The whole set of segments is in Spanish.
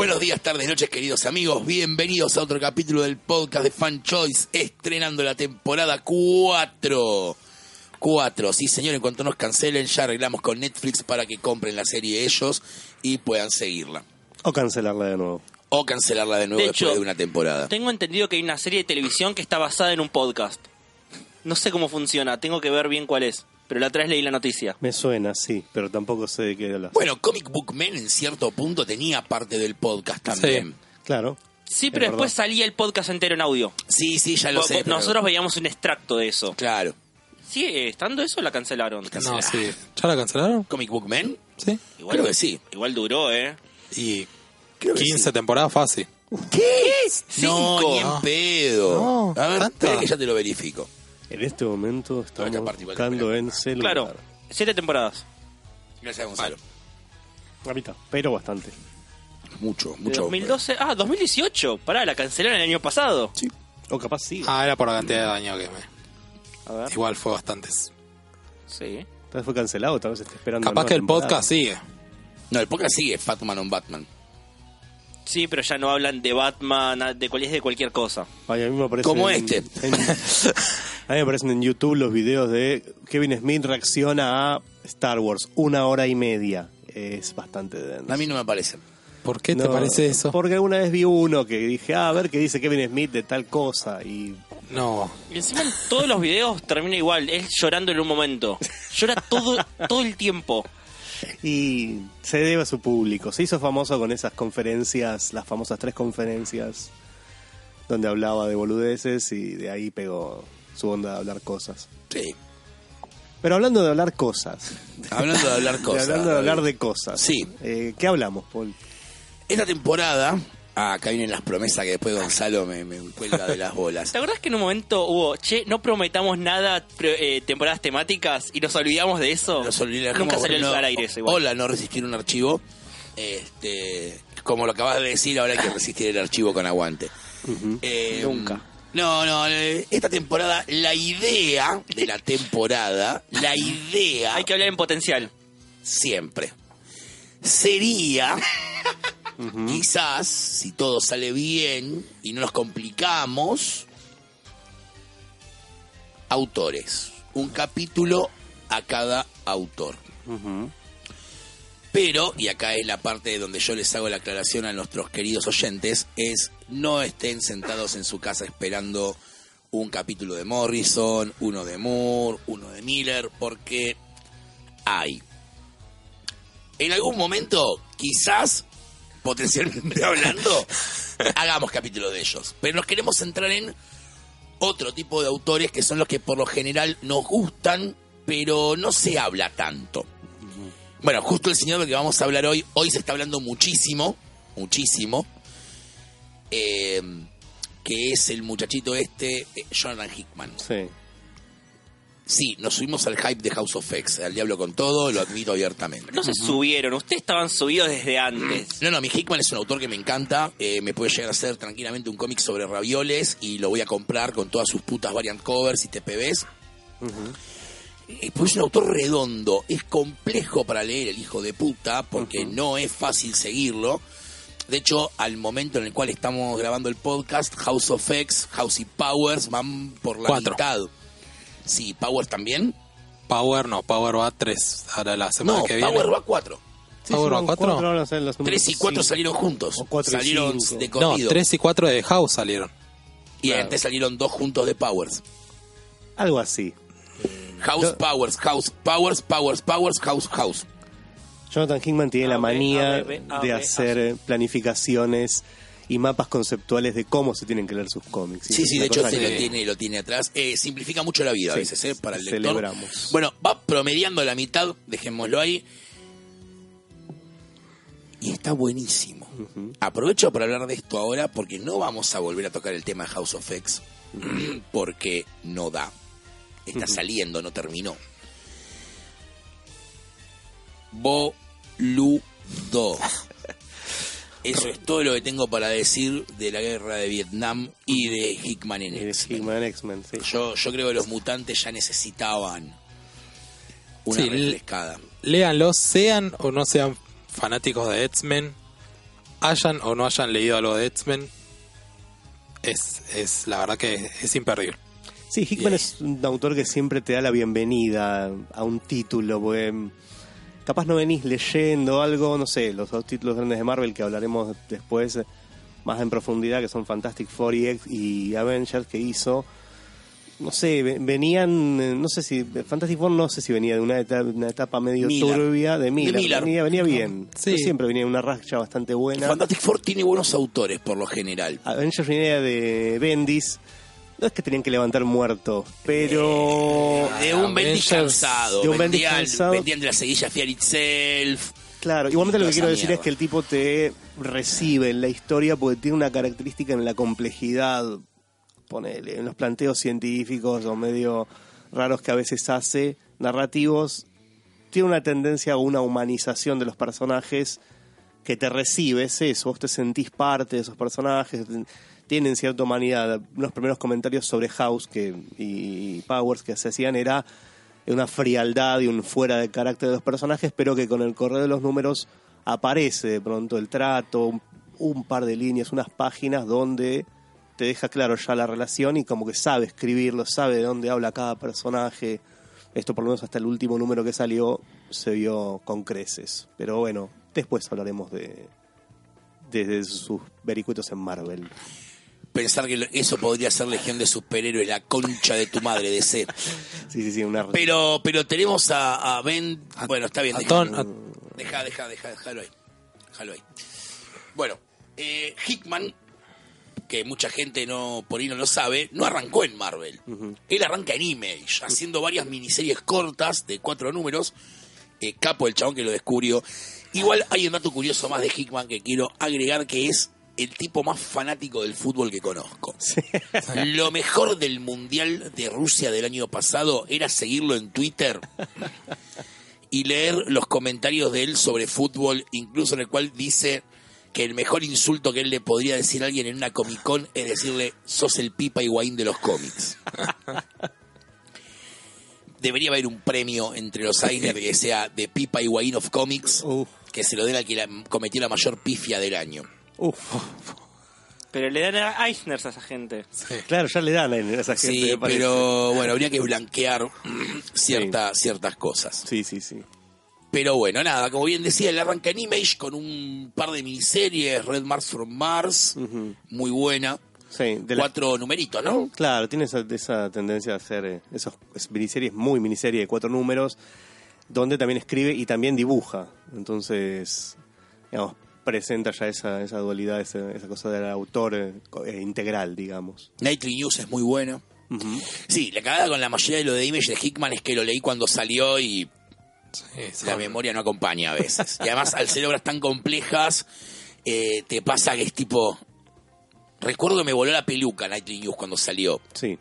Buenos días, tardes, noches, queridos amigos. Bienvenidos a otro capítulo del podcast de Fan Choice, estrenando la temporada 4. 4, sí señor, en cuanto nos cancelen ya arreglamos con Netflix para que compren la serie ellos y puedan seguirla. O cancelarla de nuevo. O cancelarla de nuevo De después hecho, de una temporada. Tengo entendido que hay una serie de televisión que está basada en un podcast. No sé cómo funciona, tengo que ver bien cuál es. Pero la otra vez leí la noticia. Me suena, sí, pero tampoco sé de qué hablas. Bueno, Comic Book Men en cierto punto tenía parte del podcast también. Claro. Sí, pero Es después verdad. salía el podcast entero en audio. Sí, sí, ya lo sé. pero- Nosotros veíamos un extracto de eso. Claro. ¿Sigue estando eso o la cancelaron? No, sí. ¿Ya la cancelaron? ¿Comic Book Men? Sí. Igual, Creo que sí. Igual duró, ¿eh? Y Creo que 15 sí. temporadas fácil. ¿Qué? No, Cinco. ni en pedo. No, a ver, que ya te lo verifico. En este momento esta estamos parte igual buscando en celular. Claro, siete temporadas. Gracias, Gonzalo. A mitad, pero bastante. Mucho, De mucho. 2012. Ah, 2018. Pará, la cancelaron el año pasado. O capaz sí. Ah, era por la cantidad de daño que me. A ver. Igual fue bastantes. Sí. Tal vez fue cancelado, tal vez esté esperando. Capaz la que el temporada. podcast sigue. No, el podcast sigue Fatman on Batman. Sí, pero ya no hablan de Batman, de, cual, es de cualquier cosa. Ay, a mí me aparecen Como en- este. en- a mí me aparecen en YouTube los videos de Kevin Smith reacciona a Star Wars, una hora y media. Es bastante denso. A mí no me parece. ¿Por qué te No, parece eso? Porque alguna vez vi uno que dije, ah, a ver qué dice Kevin Smith de tal cosa. Y No. Y encima en todos los videos termina igual, él llorando en un momento. Llora todo, todo el tiempo. Y se debe a su público. Se hizo famoso con esas conferencias, las famosas tres conferencias, donde hablaba de boludeces y de ahí pegó su onda de hablar cosas. Sí. Pero hablando de hablar cosas, Hablando de hablar de cosas. hablando de hablar de cosas, Sí. eh, ¿qué hablamos, Paul? Esta temporada. Ah, acá vienen las promesas que después Gonzalo me, me cuelga de las bolas. ¿Te acordás que en un momento hubo, che, no prometamos nada, eh, temporadas temáticas y nos olvidamos de eso? Nos olvidamos, Nunca salió no, al aire eso igual. Hola, no resistir un archivo. Este, como lo acabas de decir, ahora hay que resistir el archivo con aguante. Eh, Nunca. No, no, eh, esta temporada, la idea de la temporada, la idea Hay que hablar en potencial. siempre sería, quizás, si todo sale bien y no nos complicamos, autores. Un capítulo a cada autor. Pero, y acá es la parte donde yo les hago la aclaración a nuestros queridos oyentes, es no estén sentados en su casa esperando un capítulo de Morrison, uno de Moore, uno de Miller, porque hay. En algún momento, quizás, potencialmente hablando, hagamos capítulo de ellos. Pero nos queremos centrar en otro tipo de autores que son los que por lo general nos gustan, pero no se habla tanto. Bueno, justo el señor del que vamos a hablar hoy, hoy se está hablando muchísimo, muchísimo, eh, que es el muchachito este, eh, Jonathan Hickman. Sí. Sí, nos subimos al hype de House of X, al diablo con todo, lo admito abiertamente. No se subieron, ustedes estaban subidos desde antes. No, no, mi Hickman es un autor que me encanta. eh, me puede llegar a hacer tranquilamente un cómic sobre ravioles y lo voy a comprar con todas sus putas variant covers y TPBs. Eh, pues es un autor redondo. Es complejo para leer el hijo de puta porque no es fácil seguirlo. De hecho, al momento en el cual estamos grabando el podcast, House of X, House y Powers van por la Cuatro. mitad. Sí, Powers también. Power no, Power va a 3. Ahora la semana No, que viene. Power va a 4. Sí, ¿Power va los números 3 y 4 cinco. salieron juntos. O cuatro y salieron cinco. de No, corrido. 3 y 4 de House salieron. Y Claro. antes salieron dos juntos de Powers. Algo así. House Yo- Powers, House Powers, Powers, Powers, House House. Jonathan Hickman tiene A, la manía A, B, B, A, de B, hacer planificaciones y mapas conceptuales de cómo se tienen que leer sus cómics. Sí, sí, de hecho se que- lo tiene, lo tiene atrás. Eh, simplifica mucho la vida a veces, ¿eh? Para el lector. celebramos. Bueno, va promediando la mitad, dejémoslo ahí. Y está buenísimo. Aprovecho para hablar de esto ahora porque no vamos a volver a tocar el tema de House of X porque no da. Está saliendo, no terminó. Boludo. Eso es todo lo que tengo para decir de la guerra de Vietnam y de Hickman en X-Men. Hickman X-Men, sí. Yo, yo creo que los mutantes ya necesitaban una Sí, refrescada. Léanlos, sean o no sean fanáticos de X-Men. hayan o no hayan leído algo de X-Men, es, es la verdad que es imperdible. Sí, Hickman es un autor que siempre te da la bienvenida a un título, porque mm, capaz no venís leyendo algo, no sé, los dos títulos grandes de Marvel que hablaremos después eh, más en profundidad, que son Fantastic Four y, Avengers que hizo. No sé, ve- venían, eh, no sé si, Fantastic Four no sé si venía de una etapa, una etapa medio Miller. turbia, de Miller, Miller. Venía, venía bien. Sí. Siempre venía una racha bastante buena. Fantastic Four tiene buenos autores por lo general. Avengers venía de Bendis. No es que tenían que levantar muertos, pero... De un Avengers, cansado. de un vendían, cansado. vendían de la seguilla Fear Itself. Claro, igualmente lo que quiero decir mierda. es que el tipo te recibe en la historia porque tiene una característica en la complejidad, ponele, en los planteos científicos o medio raros que a veces hace, narrativos, tiene una tendencia a una humanización de los personajes que te recibes eso, vos te sentís parte de esos personajes, tienen cierta humanidad. Los primeros comentarios sobre House que, y Powers que se hacían era una frialdad y un fuera de carácter de los personajes, pero que con el correo de los números aparece de pronto el trato, un, un par de líneas, unas páginas donde te deja claro ya la relación y como que sabe escribirlo, sabe de dónde habla cada personaje. Esto por lo menos hasta el último número que salió se vio con creces. Pero bueno, después hablaremos de, de, de sus vericuetos en Marvel. Pensar que eso podría ser Legión de Superhéroes, la concha de tu madre, de C. Sí, sí, sí, una... Pero, pero tenemos a, a Ben. Bueno, está bien. A- deja, deja, deja, déjalo ahí. Déjalo ahí. Bueno, eh, Hickman, que mucha gente no por ahí no lo sabe, no arrancó en Marvel. Él arranca en Image, haciendo varias miniseries cortas de cuatro números. Eh, capo el chabón que lo descubrió. Igual hay un dato curioso más de Hickman que quiero agregar que es el tipo más fanático del fútbol que conozco. Lo mejor del Mundial de Rusia del año pasado era seguirlo en Twitter y leer los comentarios de él sobre fútbol, incluso en el cual dice que el mejor insulto que él le podría decir a alguien en una Comic Con es decirle, sos el Pipa Higuaín de los cómics. Debería haber un premio entre los Eisner que sea de Pipa Higuaín of Comics, que se lo den al que la- cometió la mayor pifia del año. Uf. Pero le dan a Eisner a esa gente. sí. Claro, ya le dan a esa gente. Sí, pero bueno, habría que blanquear cierta, ciertas cosas. Sí, sí, sí. Pero bueno, nada, como bien decía, él arranca en Image con un par de miniseries, Red Mars from Mars, muy buena. Sí, de la- Cuatro numeritos, ¿no? Claro, tiene esa, esa tendencia a hacer eh, esos es miniseries, muy miniserie de cuatro números, donde también escribe y también dibuja. Entonces, digamos, presenta ya esa, esa dualidad, esa, esa cosa del autor eh, eh, integral, digamos. Nightly News es muy buena. Ujú. Sí, la cagada con la mayoría de lo de Image de Hickman es que lo leí cuando salió y Sí, la memoria no acompaña a veces. Y además, al ser obras tan complejas, eh, te pasa que es tipo... Recuerdo que me voló la peluca Nightly News cuando salió. Sí,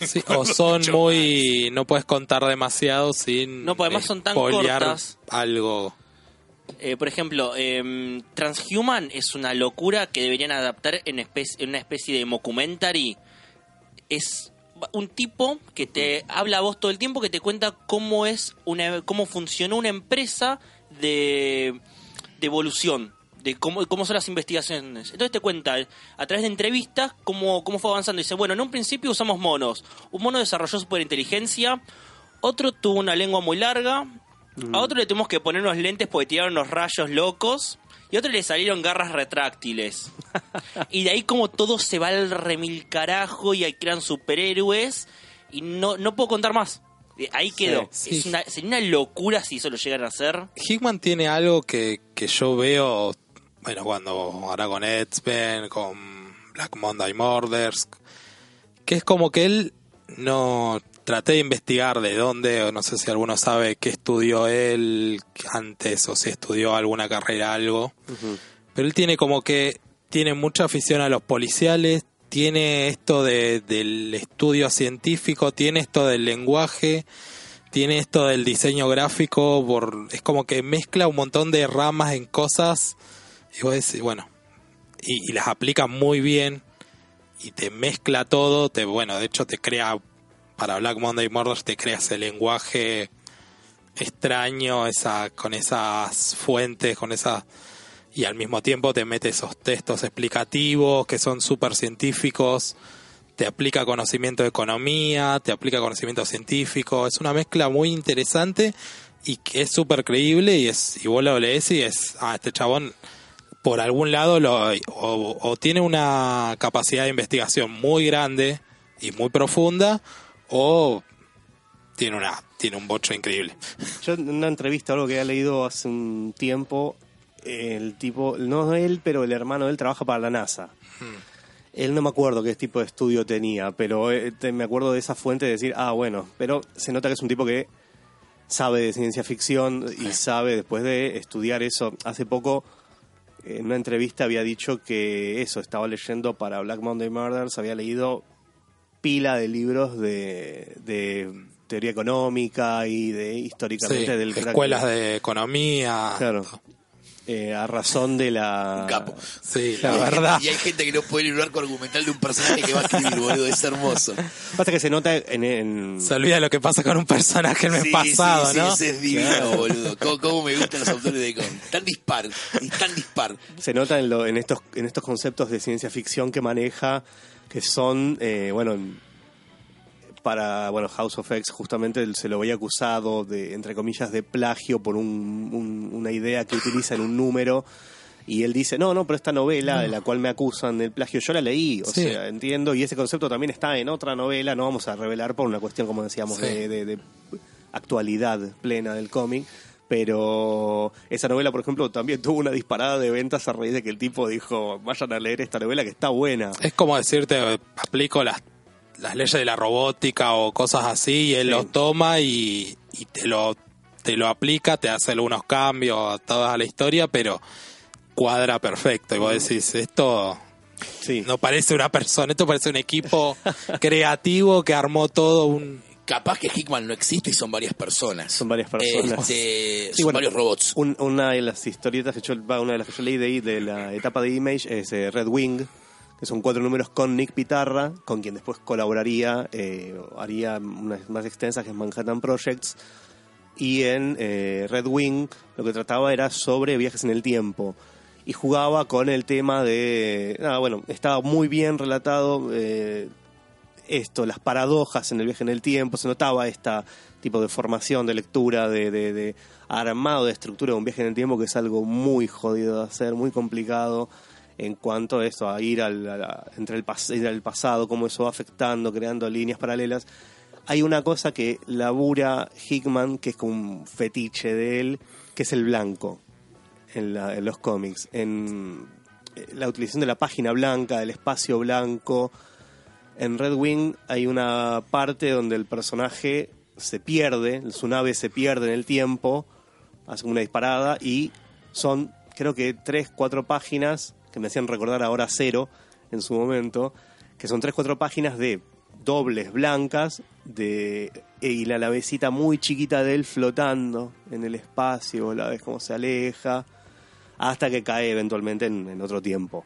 sí, o son muy... No puedes contar demasiado sin... No, pues además son tan cortas. algo. Eh, por ejemplo, em, Transhuman es una locura que deberían adaptar en, espe- en una especie de mockumentary. Es un tipo que te habla a vos todo el tiempo, que te cuenta cómo es una, cómo funcionó una empresa de, de evolución, de cómo, cómo son las investigaciones. Entonces te cuenta a través de entrevistas cómo, cómo fue avanzando. Dice, bueno, en un principio usamos monos. Un mono desarrolló superinteligencia, otro tuvo una lengua muy larga, a otro le tuvimos que poner unos lentes porque tiraron unos rayos locos. Y a otro le salieron garras retráctiles. y de ahí como todo se va al remil carajo y ahí crean superhéroes. Y no, no puedo contar más. Ahí quedó. sí. Es una, sería una locura si eso lo llegan a hacer. Hickman tiene algo que, que yo veo, bueno, cuando ahora con X-Men, con Black Monday Murders, que es como que él no traté de investigar de dónde, no sé si alguno sabe qué estudió él antes o si estudió alguna carrera, algo. Pero él tiene como que tiene mucha afición a los policiales, tiene esto de, del estudio científico, tiene esto del lenguaje, tiene esto del diseño gráfico, por, es como que mezcla un montón de ramas en cosas y vos decís, bueno, y, y las aplica muy bien y te mezcla todo, te bueno, de hecho te crea para Black Monday Murders te crea ese lenguaje extraño, esa con esas fuentes, con esa y al mismo tiempo te mete esos textos explicativos que son súper científicos, te aplica conocimiento de economía, te aplica conocimiento científico, es una mezcla muy interesante y que es súper creíble y es y vos lo lees y es, ah, este chabón por algún lado lo, o tiene una capacidad de investigación muy grande y muy profunda o tiene una tiene un bocho increíble. Yo en una entrevista, algo que había leído hace un tiempo, el tipo, no él, pero el hermano de él trabaja para la NASA. Él no me acuerdo qué tipo de estudio tenía, pero eh, me acuerdo de esa fuente de decir, ah, bueno, pero se nota que es un tipo que sabe de ciencia ficción y sabe después de estudiar eso. Hace poco, en una entrevista había dicho que eso, estaba leyendo para Black Monday Murders, había leído pila de libros de, de teoría económica y de Sí, históricamente del crack- escuelas de economía. Claro. Eh, a razón de la... Un capo. Sí, la verdad. Y hay gente que no puede ir un arco argumental de un personaje que va a escribir, boludo. Es hermoso. Pasa que se nota en... en- Se olvida lo que pasa con un personaje en el Sí, pasado, sí, sí, ¿no? ese es divino, boludo. ¿Cómo, cómo me gustan los autores de con Tan dispar, y tan dispar. se nota en, lo- en estos en estos conceptos de ciencia ficción que maneja que son eh, bueno en- para bueno House of X justamente él se lo había acusado de entre comillas de plagio por un- un- una idea que utiliza en un número y él dice no no pero esta novela de la cual me acusan del plagio yo la leí o Sí. sea entiendo y ese concepto también está en otra novela no vamos a revelar por una cuestión como decíamos Sí. de- de- de actualidad plena del cómic. Pero esa novela, por ejemplo, también tuvo una disparada de ventas a raíz de que el tipo dijo, vayan a leer esta novela que está buena. Es como decirte, aplico las, las leyes de la robótica o cosas así, y él Sí. lo toma y, y te lo te lo aplica, te hace algunos cambios adaptados a la historia, pero cuadra perfecto. Y vos decís, esto Sí. no parece una persona, esto parece un equipo creativo que armó todo un... Capaz que Hickman no existe y son varias personas. Son varias personas. Este, Sí, son bueno, varios robots. Un- una de las historietas que yo, una de las que yo leí de ahí de la etapa de Image es eh, Red Wing, que son cuatro números con Nick Pitarra, con quien después colaboraría, eh, haría unas más extensas que es Manhattan Projects. Y en eh, Red Wing lo que trataba era sobre viajes en el tiempo. Y jugaba con el tema de. Ah, bueno, estaba muy bien relatado eh, esto, las paradojas en el viaje en el tiempo. Se notaba esta tipo de formación, de lectura, de, de- de armado de estructura de un viaje en el tiempo, que es algo muy jodido de hacer, muy complicado en cuanto a esto, a ir al, a la- entre el, pas- ir al pasado, cómo eso va afectando, creando líneas paralelas. Hay una cosa que labura Hickman, que es como un fetiche de él, que es el blanco en, la- en los cómics. En eh, la utilización de la página blanca, del espacio blanco. En Red Wing hay una parte donde el personaje se pierde, su nave se pierde en el tiempo, hace una disparada y son creo que tres, cuatro páginas que me hacían recordar ahora cero en su momento, que son tres, cuatro páginas de dobles blancas de y la navecita muy chiquita de él flotando en el espacio, la ves cómo se aleja, hasta que cae eventualmente en, en otro tiempo.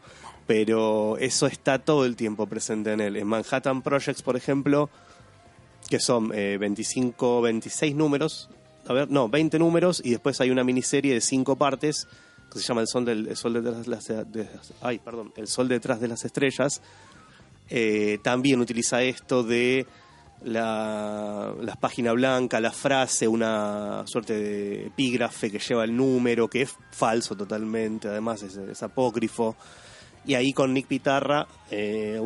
Pero eso está todo el tiempo presente en él. En Manhattan Projects, por ejemplo, que son eh, 25, 26 números, a ver, no, 20 números, y después hay una miniserie de cinco partes que se llama El Sol, del, el sol detrás de las, ay, perdón, El Sol detrás de las estrellas. Eh, también utiliza esto de la, la página blanca, la frase, una suerte de epígrafe que lleva el número, que es falso totalmente, además es apócrifo. Y ahí con Nick Pitarra eh,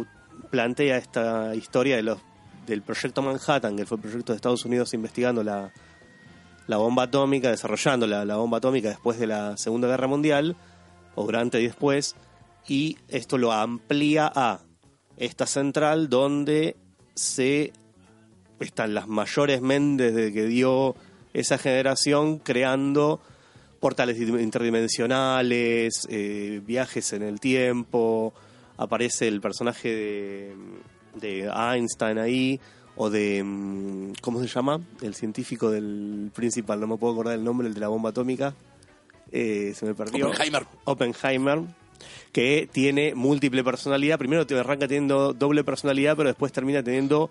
plantea esta historia de los, del proyecto Manhattan, que fue el proyecto de Estados Unidos investigando la, la bomba atómica, desarrollando la, la bomba atómica después de la Segunda Guerra Mundial, o durante y después, y esto lo amplía a esta central donde se están las mayores mentes de que dio esa generación creando portales interdimensionales, eh, viajes en el tiempo, aparece el personaje de, de Einstein ahí, o de, mm, ¿cómo se llama? El científico del principal, no me puedo acordar el nombre, el de la bomba atómica, Eh, se me perdió. Oppenheimer. Oppenheimer, que tiene múltiple personalidad. Primero te arranca teniendo doble personalidad, pero después termina teniendo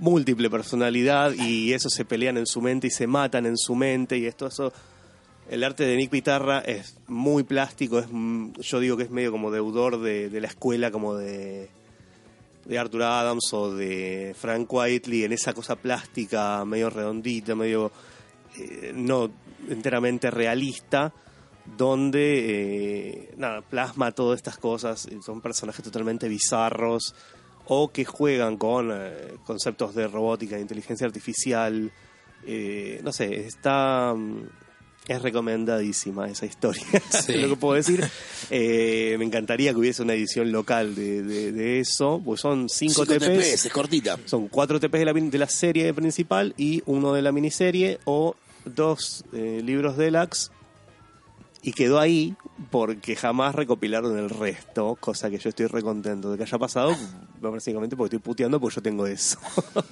múltiple personalidad y eso se pelean en su mente y se matan en su mente y esto eso El arte de Nick Pitarra es muy plástico, es yo digo que es medio como deudor de, la escuela como de, de Arthur Adams o de Frank Whiteley en esa cosa plástica, medio redondita, medio eh, no enteramente realista, donde eh, nada, plasma todas estas cosas, y son personajes totalmente bizarros o que juegan con eh, conceptos de robótica, de inteligencia artificial, eh, no sé, está mm, es recomendadísima esa historia, Sí. lo que puedo decir. Eh, me encantaría que hubiese una edición local de, de- de eso, pues son cinco, Cinco TPs, TPs, es cortita. son cuatro TPs de la, de la serie principal y uno de la miniserie o dos eh, libros deluxe y quedó ahí porque jamás recopilaron el resto, cosa que yo estoy recontento de que haya pasado, básicamente porque estoy puteando porque yo tengo eso.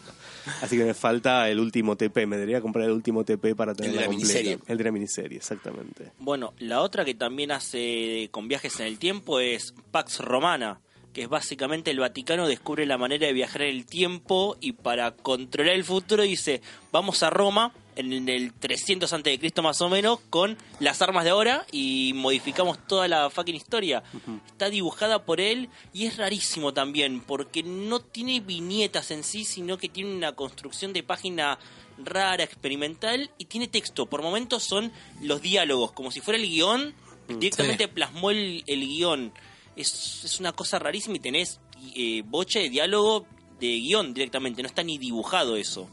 Así que me falta el último TP, me debería comprar el último TP para tener El de la miniserie. El de la miniserie, exactamente. Bueno, la otra que también hace con viajes en el tiempo es Pax Romana, que es básicamente el Vaticano descubre la manera de viajar en el tiempo y para controlar el futuro dice, vamos a Roma en el 300 antes de Cristo más o menos con las armas de ahora y modificamos toda la fucking historia. Está dibujada por él y es rarísimo también porque no tiene viñetas en sí, sino que tiene una construcción de página rara, experimental y tiene texto. Por momentos son los diálogos, como si fuera el guion, directamente Sí. plasmó el, el guion. Es, es una cosa rarísima y tenés eh, boche de diálogo de guion directamente, no está ni dibujado eso.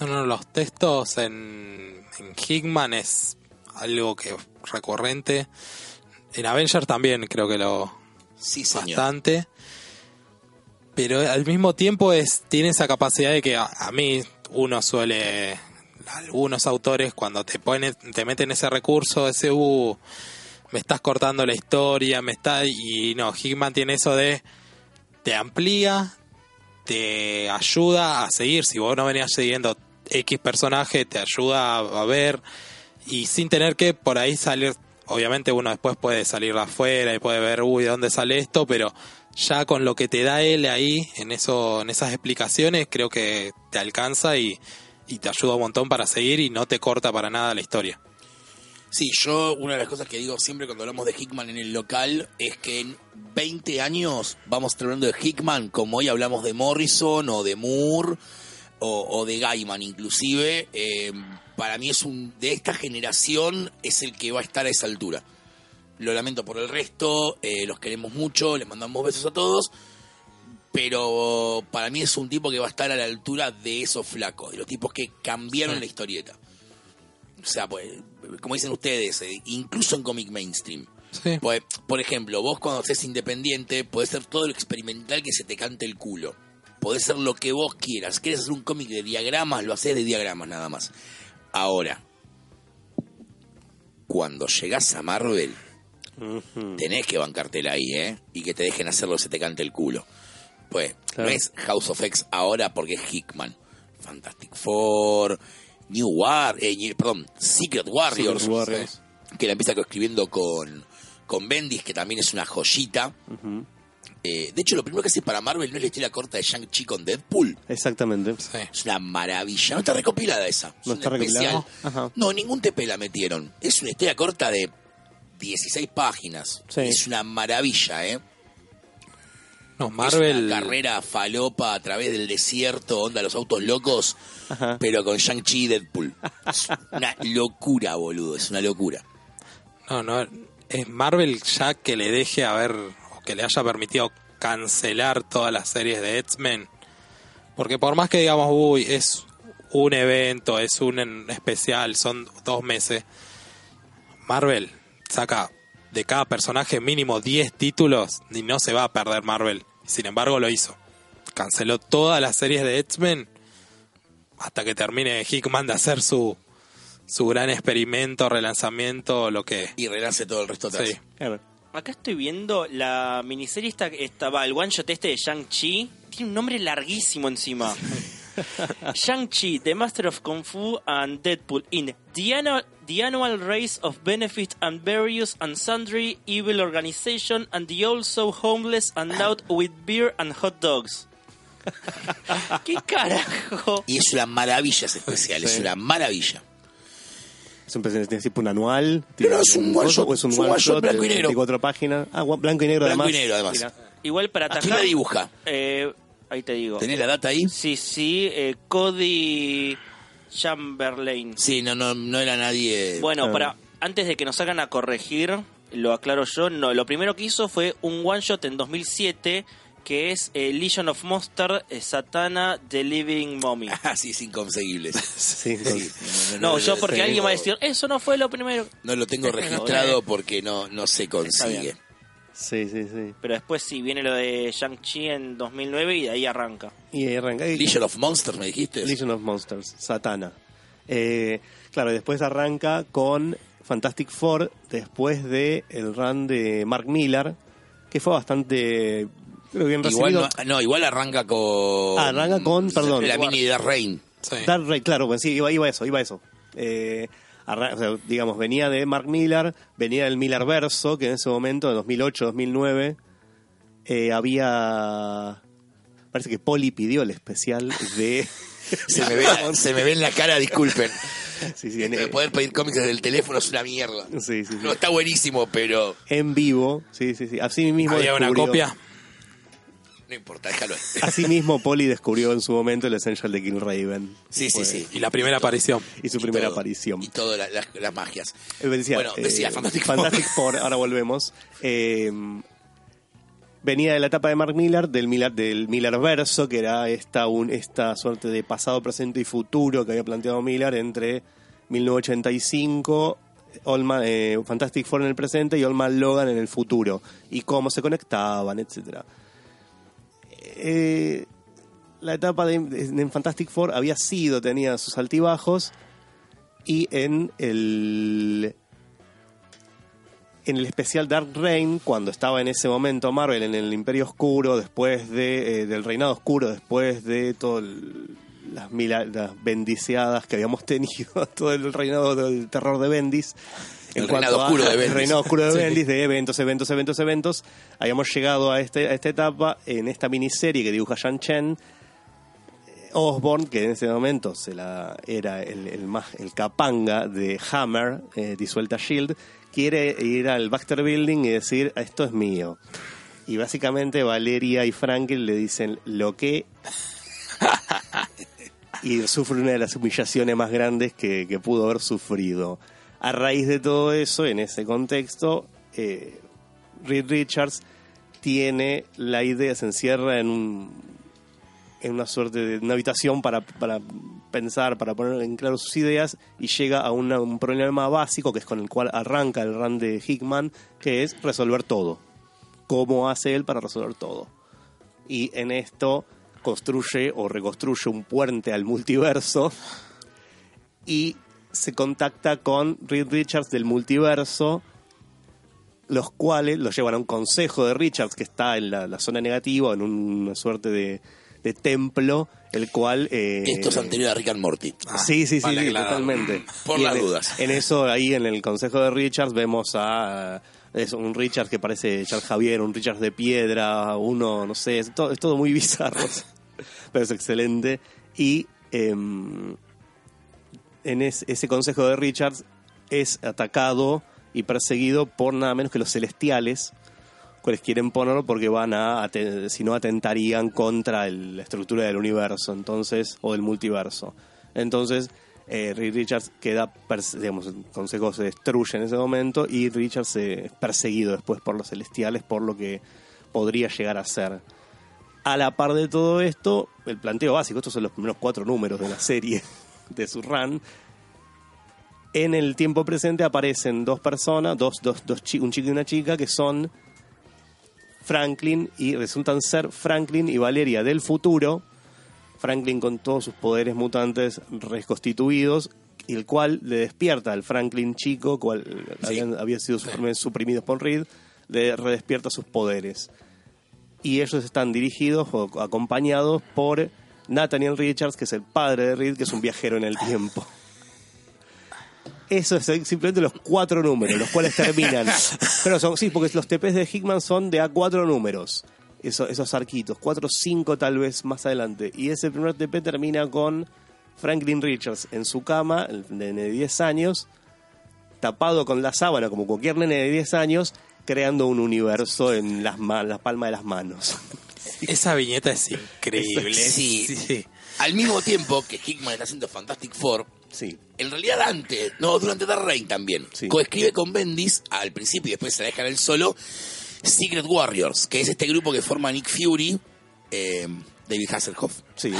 No, no, los textos en, en Hickman es algo que recurrente. En Avengers también creo que lo Sí, señor. bastante. Pero al mismo tiempo es tiene esa capacidad de que a, a mí uno suele algunos autores cuando te ponen te meten ese recurso ese uh, me estás cortando la historia, me está y no, Hickman tiene eso de te amplía, te ayuda a seguir. Si vos no venías siguiendo X personaje, te ayuda a, ver y sin tener que por ahí salir. Obviamente uno después puede salir afuera y puede ver, uy, ¿de dónde sale esto? Pero ya con lo que te da él ahí, en eso, en esas explicaciones, creo que te alcanza y, te ayuda un montón para seguir y no te corta para nada la historia. Sí, yo una de las cosas que digo siempre cuando hablamos de Hickman en el local es que 20 años vamos hablando de Hickman como hoy hablamos de Morrison o de Moore o, o de Gaiman inclusive. Eh, para mí es un de esta generación es el que va a estar a esa altura. Lo lamento por el resto, eh, los queremos mucho, les mandamos besos a todos, pero para mí es un tipo que va a estar a la altura de esos flacos, de los tipos que cambiaron Sí. la historieta. O sea, pues, como dicen ustedes, eh, incluso en cómic mainstream. Sí. Pues, por ejemplo, vos cuando seas independiente, podés ser todo lo experimental que se te cante el culo. Podés ser lo que vos quieras. ¿Querés hacer un cómic de diagramas? Lo haces de diagramas nada más. Ahora, cuando llegás a Marvel, tenés que bancártela ahí, ¿eh? Y que te dejen hacer lo que se te cante el culo. Pues, Claro. no es House of X ahora porque es Hickman. Fantastic Four, New War, eh, perdón, Secret Warriors, Secret Warriors. que la empieza escribiendo con, con Bendis, que también es una joyita. Eh, de hecho, lo primero que hace para Marvel no es la historia corta de Shang-Chi con Deadpool. Exactamente. Sí. Es una maravilla. No está recopilada esa. Es ¿No está recopilada? No, ningún TP la metieron. Es una historia corta de 16 páginas. Sí. Es una maravilla, ¿eh? No, Es Marvel. una carrera falopa a través del desierto, onda los autos locos, Ajá. pero con Shang-Chi y Deadpool. Es una locura, boludo. Es una locura. No, no, es Marvel ya que le deje haber, o que le haya permitido cancelar todas las series de X-Men. Porque por más que digamos, uy, es un evento, es un especial, son dos meses. Marvel saca de cada personaje mínimo 10 títulos y no se va a perder Marvel. Sin embargo, lo hizo. Canceló todas las series de X-Men hasta que termine Hickman de hacer su, su gran experimento, relanzamiento, lo que... Y renace todo el resto atrás. Sí. Acá estoy viendo la miniserie esta, esta va, el one shot este de Shang-Chi. Tiene un nombre larguísimo encima. Shang-Chi, The Master of Kung Fu and Deadpool in the annual, the annual Race of Benefit and Various and Sundry Evil Organization and the Also Homeless and Out with Beer and Hot Dogs. ¿Qué carajo? Y es una maravilla ese especial, es una maravilla. Es un, es tipo un anual. Pero es un one shot, o es un shot blanco y negro. 24 páginas. Ah, blanco y negro Blanco además. y negro, además. Igual para ¿A quién dibuja? eh, ahí te digo. ¿Tenés la data ahí? Sí, sí, eh, Cody Chamberlain. Sí, no, no, no era nadie. Bueno, Ah. para antes de que nos hagan a corregir, lo aclaro yo, no, lo primero que hizo fue un one shot en 2007 que es eh, Legion of Monster eh, Satana The Living Mommy. Ah, sí, es inconseguible. Sí, Sí, No, yo porque alguien va a decir, eso no fue lo primero. No lo tengo registrado porque no, no se consigue. sí, sí, sí. Pero después sí, viene lo de Shang-Chi en 2009 y de ahí arranca. Y ahí arranca. y- Legion of Monsters, me dijiste. Legion of Monsters, Satana. Eh, claro, y después arranca con Fantastic Four después de el run de Mark Millar, que fue bastante creo, bien Igual recibido. no, no, igual arranca con. Ah, arranca con, perdón. La mini de Rain. Sí. Dark Ray, claro, pues sí, iba, iba eso, iba eso. Eh, arran- o sea, digamos, venía de Mark Millar, venía del Millar Verso, que en ese momento, en 2008, 2009, eh, había... Parece que Poli pidió el especial de... Se me, ve, se me ve en la cara, disculpen. Sí, sí, en, Eh, Poder pedir cómics desde el teléfono es una mierda. sí, sí, sí. No está buenísimo, pero en vivo, sí, sí, sí. Así mismo Había una descubrió- copia. No importa, déjalo. ahí. Así mismo Poli descubrió en su momento el Essential de King Raven. Sí, sí, sí. Y la primera aparición. Y su Y primera todo, aparición. Y todas la- las, las magias. Decía, Bueno, decía eh, Fantastic Four. Fantastic Four, ahora volvemos. Eh, venía de la etapa de Mark Millar, del Millar, del Millar verso, que era esta, un, esta suerte de pasado, presente y futuro que había planteado Millar entre 1985, Old Man- eh, Fantastic Four en el presente y Old Man Logan en el futuro, y cómo se conectaban, etcétera. Eh, la etapa de, en Fantastic Four había sido, tenía sus altibajos, y en el en el especial Dark Reign, cuando estaba en ese momento Marvel en el Imperio Oscuro, después de, eh, del Reinado Oscuro, después de todas las, las bendiciadas que habíamos tenido, todo el reinado del terror de Bendis. El reinado oscuro de Bendis. reinado oscuro de Sí. Bendis, de eventos, eventos, eventos, eventos. Habíamos llegado a, este, a esta etapa en esta miniserie que dibuja Shan Chen, Osborn, que en ese momento se la, era el, el, más, el capanga de Hammer, eh, disuelta Shield, quiere ir al Baxter Building y decir, esto es mío. Y básicamente Valeria y Franklin le dicen, lo que... y sufre una de las humillaciones más grandes que, que pudo haber sufrido. A raíz de todo eso, en ese contexto, eh, Reed Richards tiene la idea, se encierra en un una suerte de una habitación para, pensar, para poner en claro sus ideas y llega a un problema básico que es con el cual arranca el run de Hickman, que es resolver todo. ¿Cómo hace él para resolver todo? Y en esto construye o reconstruye un puente al multiverso y se contacta con Reed Richards del multiverso los cuales lo llevan a un consejo de Richards que está en la, la zona negativa, en una suerte de, de templo, el cual... eh, Esto es anterior a Rick and Morty. Sí, sí, sí, vale sí, totalmente. Por Y las en, dudas. En eso, ahí en el consejo de Richards, vemos a... Es un Richards que parece Charles Javier, un Richards de piedra, uno, no sé, es todo, es todo muy bizarro, pero es excelente. Y em, en es- ese consejo de Richards es atacado y perseguido por nada menos que los celestiales, cuales quieren ponerlo porque van a, si no atentarían contra el- la estructura del universo, entonces, o del multiverso. Entonces, eh, Richards queda, digamos, el consejo se destruye en ese momento y Richards es perseguido después por los celestiales por lo que podría llegar a ser. A la par de todo esto, el planteo básico, estos son los primeros cuatro números de la serie de su run. En el tiempo presente aparecen dos personas, dos, dos, dos un chico y una chica, que son Franklin y resultan ser Franklin y Valeria del futuro. Franklin con todos sus poderes mutantes reconstituidos, el cual le despierta al Franklin chico, cual Sí. habían- había sido suprim- suprimidos por Reed, le redespierta sus poderes. Y ellos están dirigidos o acompañados por Nathaniel Richards, que es el padre de Reed, que es un viajero en el tiempo. Eso es simplemente los cuatro números, los cuales terminan. Pero son, sí, porque los TPs de Hickman son de a cuatro números. Eso- esos arquitos, cuatro o cinco tal vez más adelante. Y ese primer TP termina con Franklin Richards en su cama, el de de 10 años, tapado con la sábana, como cualquier nene de 10 años, creando un universo en las palmas de las manos. Esa viñeta es increíble. Sí. sí. Al mismo tiempo que Hickman está haciendo Fantastic Four, Sí, en realidad antes, no, durante The Reign también, Sí. coescribe con Bendis al principio y después se la deja en el solo, Secret Warriors, que es este grupo que forma Nick Fury, eh, David Hasselhoff, sí.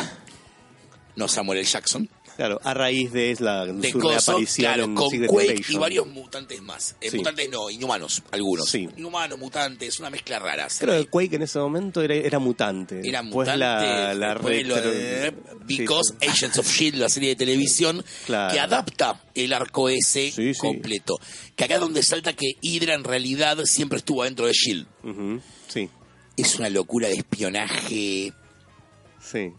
no Samuel L. Jackson, Claro, a raíz de es la, de su Coso, reaparición claro, en con Secret Quake y varios mutantes más. Eh, Sí. Mutantes no, inhumanos, algunos. Sí. Inhumanos, mutantes, una mezcla rara. Creo que Quake en ese momento era, era mutante. Era Después mutante, la, la lo retro- de Because sí. Agents of S.H.I.E.L.D., la serie de televisión, Claro. que adapta el arco ese completo. Que acá es donde salta que Hydra en realidad siempre estuvo dentro de S.H.I.E.L.D. Sí, Es una locura de espionaje, sí.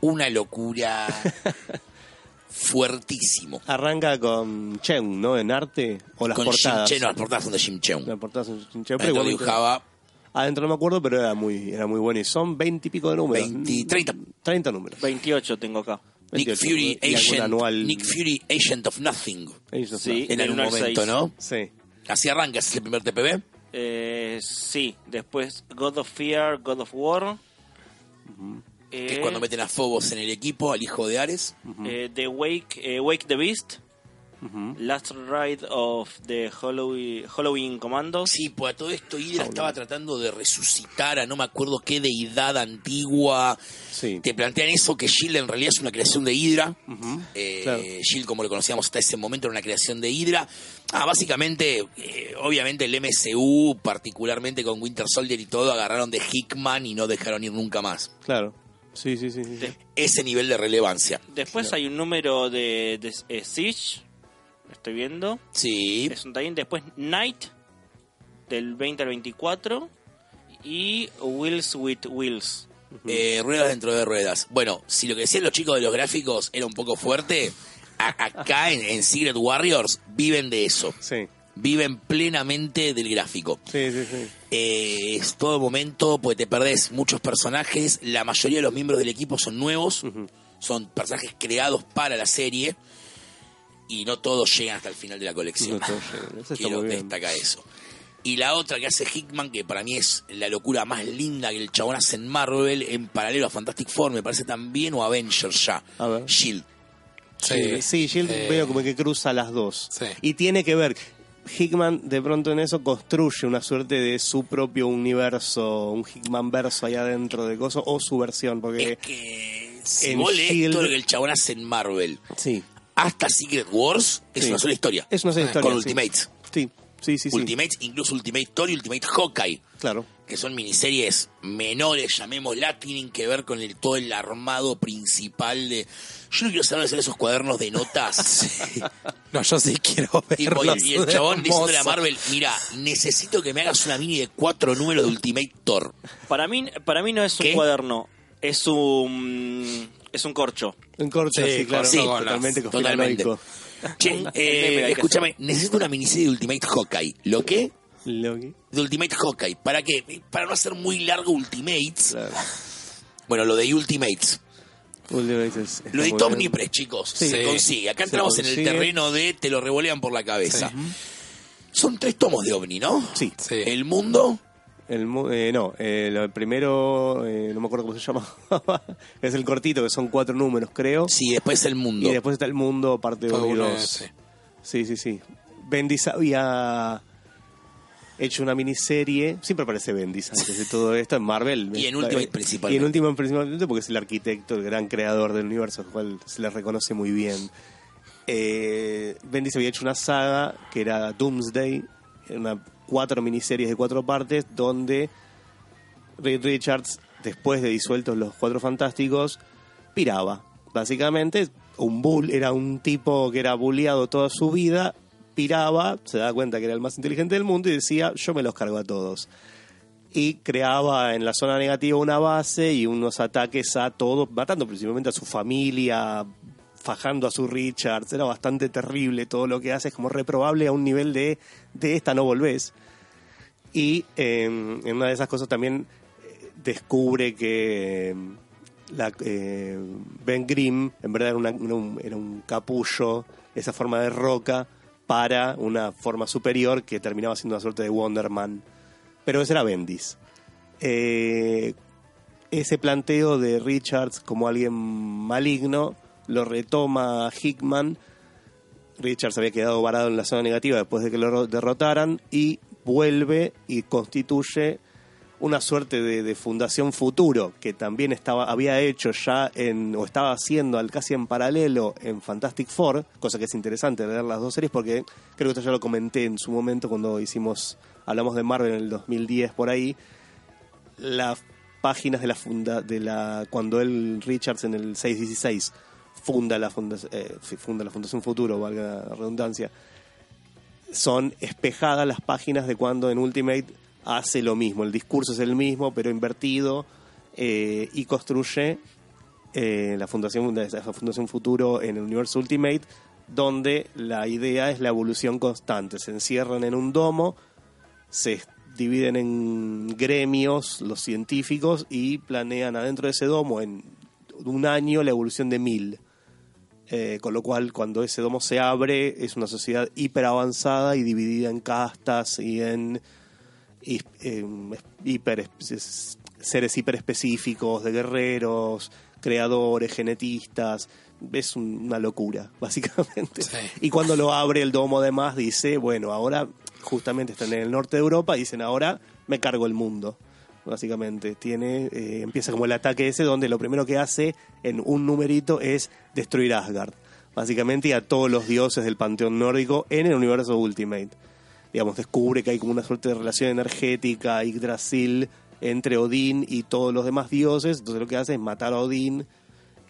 Una locura fuertísimo. Arranca con Chen, ¿no? En arte. O las Con portadas. Jim Cheung, no, las portadas son de Jim Cheung. Las portadas son Jim Cheung, pero dibujaba Adentro no me acuerdo, pero era muy, era muy bueno. Y son 20 y pico de números. 20, 30. 30 números. 28 tengo acá. Nick 28, Fury, Agent, anual. Nick Fury, Agent of Nothing. No Sí. En algún momento. ¿no? Sí. Así arranca, ese es el primer TPB. Eh, sí, después God of Fear, God of War. Que es Eh, cuando meten a Phobos en el equipo, al hijo de Ares. eh, The Wake, eh, Wake the Beast. Last Ride of the Halloween, Halloween Commandos. Sí, pues a todo esto Hydra estaba tratando de resucitar a no me acuerdo qué deidad antigua. Sí. Te plantean eso, que Shield en realidad es una creación de Hydra. Eh, claro. Shield, como lo conocíamos hasta ese momento, era una creación de Hydra. Ah, básicamente, eh, obviamente el MCU, particularmente con Winter Soldier y todo, agarraron de Hickman y no dejaron ir nunca más. Claro. Sí, sí, sí. sí. De- Ese nivel de relevancia. Después hay un número de, de eh, Siege. Estoy viendo. Sí. Es un también. Después Night. Del 20 al 24. Y Wheels with Wheels. Eh, ruedas dentro de ruedas. Bueno, si lo que decían los chicos de los gráficos era un poco fuerte, a- acá en, en Secret Warriors viven de eso. Sí. Viven plenamente del gráfico. Sí, sí, sí. Eh, es todo momento, pues te perdés muchos personajes. La mayoría de los miembros del equipo son nuevos. Son personajes creados para la serie. Y no todos llegan hasta el final de la colección. No. Eso Quiero destacar eso. Y la otra que hace Hickman, que para mí es la locura más linda que el chabón hace en Marvel, en paralelo a Fantastic Four, me parece también, o Avengers ya. A ver. Shield. Sí, sí, Shield Eh, veo como que cruza las dos. Sí. Y tiene que ver. Hickman de pronto en eso construye una suerte de su propio universo, un Hickman verso allá dentro de cosas, o su versión, porque Es que si en vos lees Shield- todo lo que el chabón hace en Marvel, sí, hasta Secret Wars, es Sí. una sola historia. es una sola Ah, historia. Con sí. Ultimates. Sí, sí, sí, sí. Ultimates, incluso Ultimate Thor y Ultimate Hawkeye, Claro. Que son miniseries menores, llamémosla, tienen que ver con el, todo el armado principal de... Yo no quiero saber hacer esos cuadernos de notas. No, yo sí quiero verlos. y, y el chabón diciéndole a. Marvel, mira, necesito que me hagas una mini de cuatro números de Ultimate Thor. Para mí, para mí no es un ¿Qué? cuaderno. Es un. Es un corcho. En corcho, Sí, sí, claro. sí, totalmente totalmente. Che, El eh, escúchame, necesito una miniserie de Ultimate Hawkeye. ¿Lo qué? Loki. De Ultimate Hawkeye. ¿Para qué? Para no hacer muy largo Ultimates. Claro. Bueno, lo de Ultimates. Ultimates Lo de Top. Omnipress, chicos. Sí. Se consigue. Acá Se entramos en el terreno de te lo revolean por la cabeza. Son tres tomos de OVNI, ¿no? Sí. Sí. El mundo, El, mu- eh, no, eh, el primero, eh, no me acuerdo cómo se llama. es el cortito, que son cuatro números, creo. sí, después el mundo. Y después está el mundo, parte Fue 1 y uno, 2. sí. Sí, sí, sí. Bendis había hecho una miniserie. Siempre aparece Bendis antes de todo esto en Marvel. Y en Eh, Ultimate Y principalmente. en Ultimate principalmente porque es el arquitecto, el gran creador del universo, al cual se le reconoce muy bien. Eh, Bendis había hecho una saga que era Doomsday, una, cuatro miniseries de cuatro partes, donde Reed Richards, después de disueltos los Cuatro Fantásticos, piraba. Básicamente, un bull era un tipo que era bulleado toda su vida, se da cuenta que era el más inteligente del mundo y decía, yo me los cargo a todos. Y creaba en la zona negativa una base y unos ataques a todos, matando principalmente a su familia, fajando a su Richards. Era bastante terrible todo lo que hace, es como reprobable a un nivel de, de esta no volvés. Y eh, en una de esas cosas también eh, descubre que la, eh, Ben Grimm en verdad era un, era un capullo, esa forma de roca, para una forma superior que terminaba siendo una suerte de Wonderman. Pero ese era Bendis. Eh, ese planteo de Richards como alguien maligno lo retoma Hickman. Richards había quedado varado en la zona negativa después de que lo derrotaran y vuelve y constituye una suerte de, fundación futuro que también estaba había hecho ya en o estaba haciendo al casi en paralelo en Fantastic Four cosa que es interesante leer las dos series porque creo que esto ya lo comenté en su momento cuando hicimos hablamos de Marvel en el 2010 por ahí las páginas de la funda de la cuando él Richards en el 616 funda la funda, eh, funda la fundación futuro valga la redundancia son espejadas las páginas de cuando en Ultimate hace lo mismo, el discurso es el mismo, pero invertido, eh, y construye eh, la, fundación, Futuro en el universo Ultimate, donde la idea es la evolución constante. Se encierran en un domo, se dividen en gremios los científicos y planean adentro de ese domo en un año la evolución de mil. Eh, con lo cual, cuando ese domo se abre, es una sociedad hiper avanzada y dividida en castas y en hiper, seres hiper específicos de guerreros, creadores, genetistas. Es una locura, básicamente. Y cuando lo abre el domo, además, dice: Bueno, ahora justamente están en el norte de Europa, dicen: Ahora me cargo el mundo básicamente. Tiene, eh, empieza como el ataque ese donde lo primero que hace en un numerito es destruir Asgard. Básicamente y a todos los dioses del panteón nórdico en el universo Ultimate digamos, descubre que hay como una suerte de relación energética Yggdrasil entre Odín y todos los demás dioses, entonces lo que hace es matar a Odín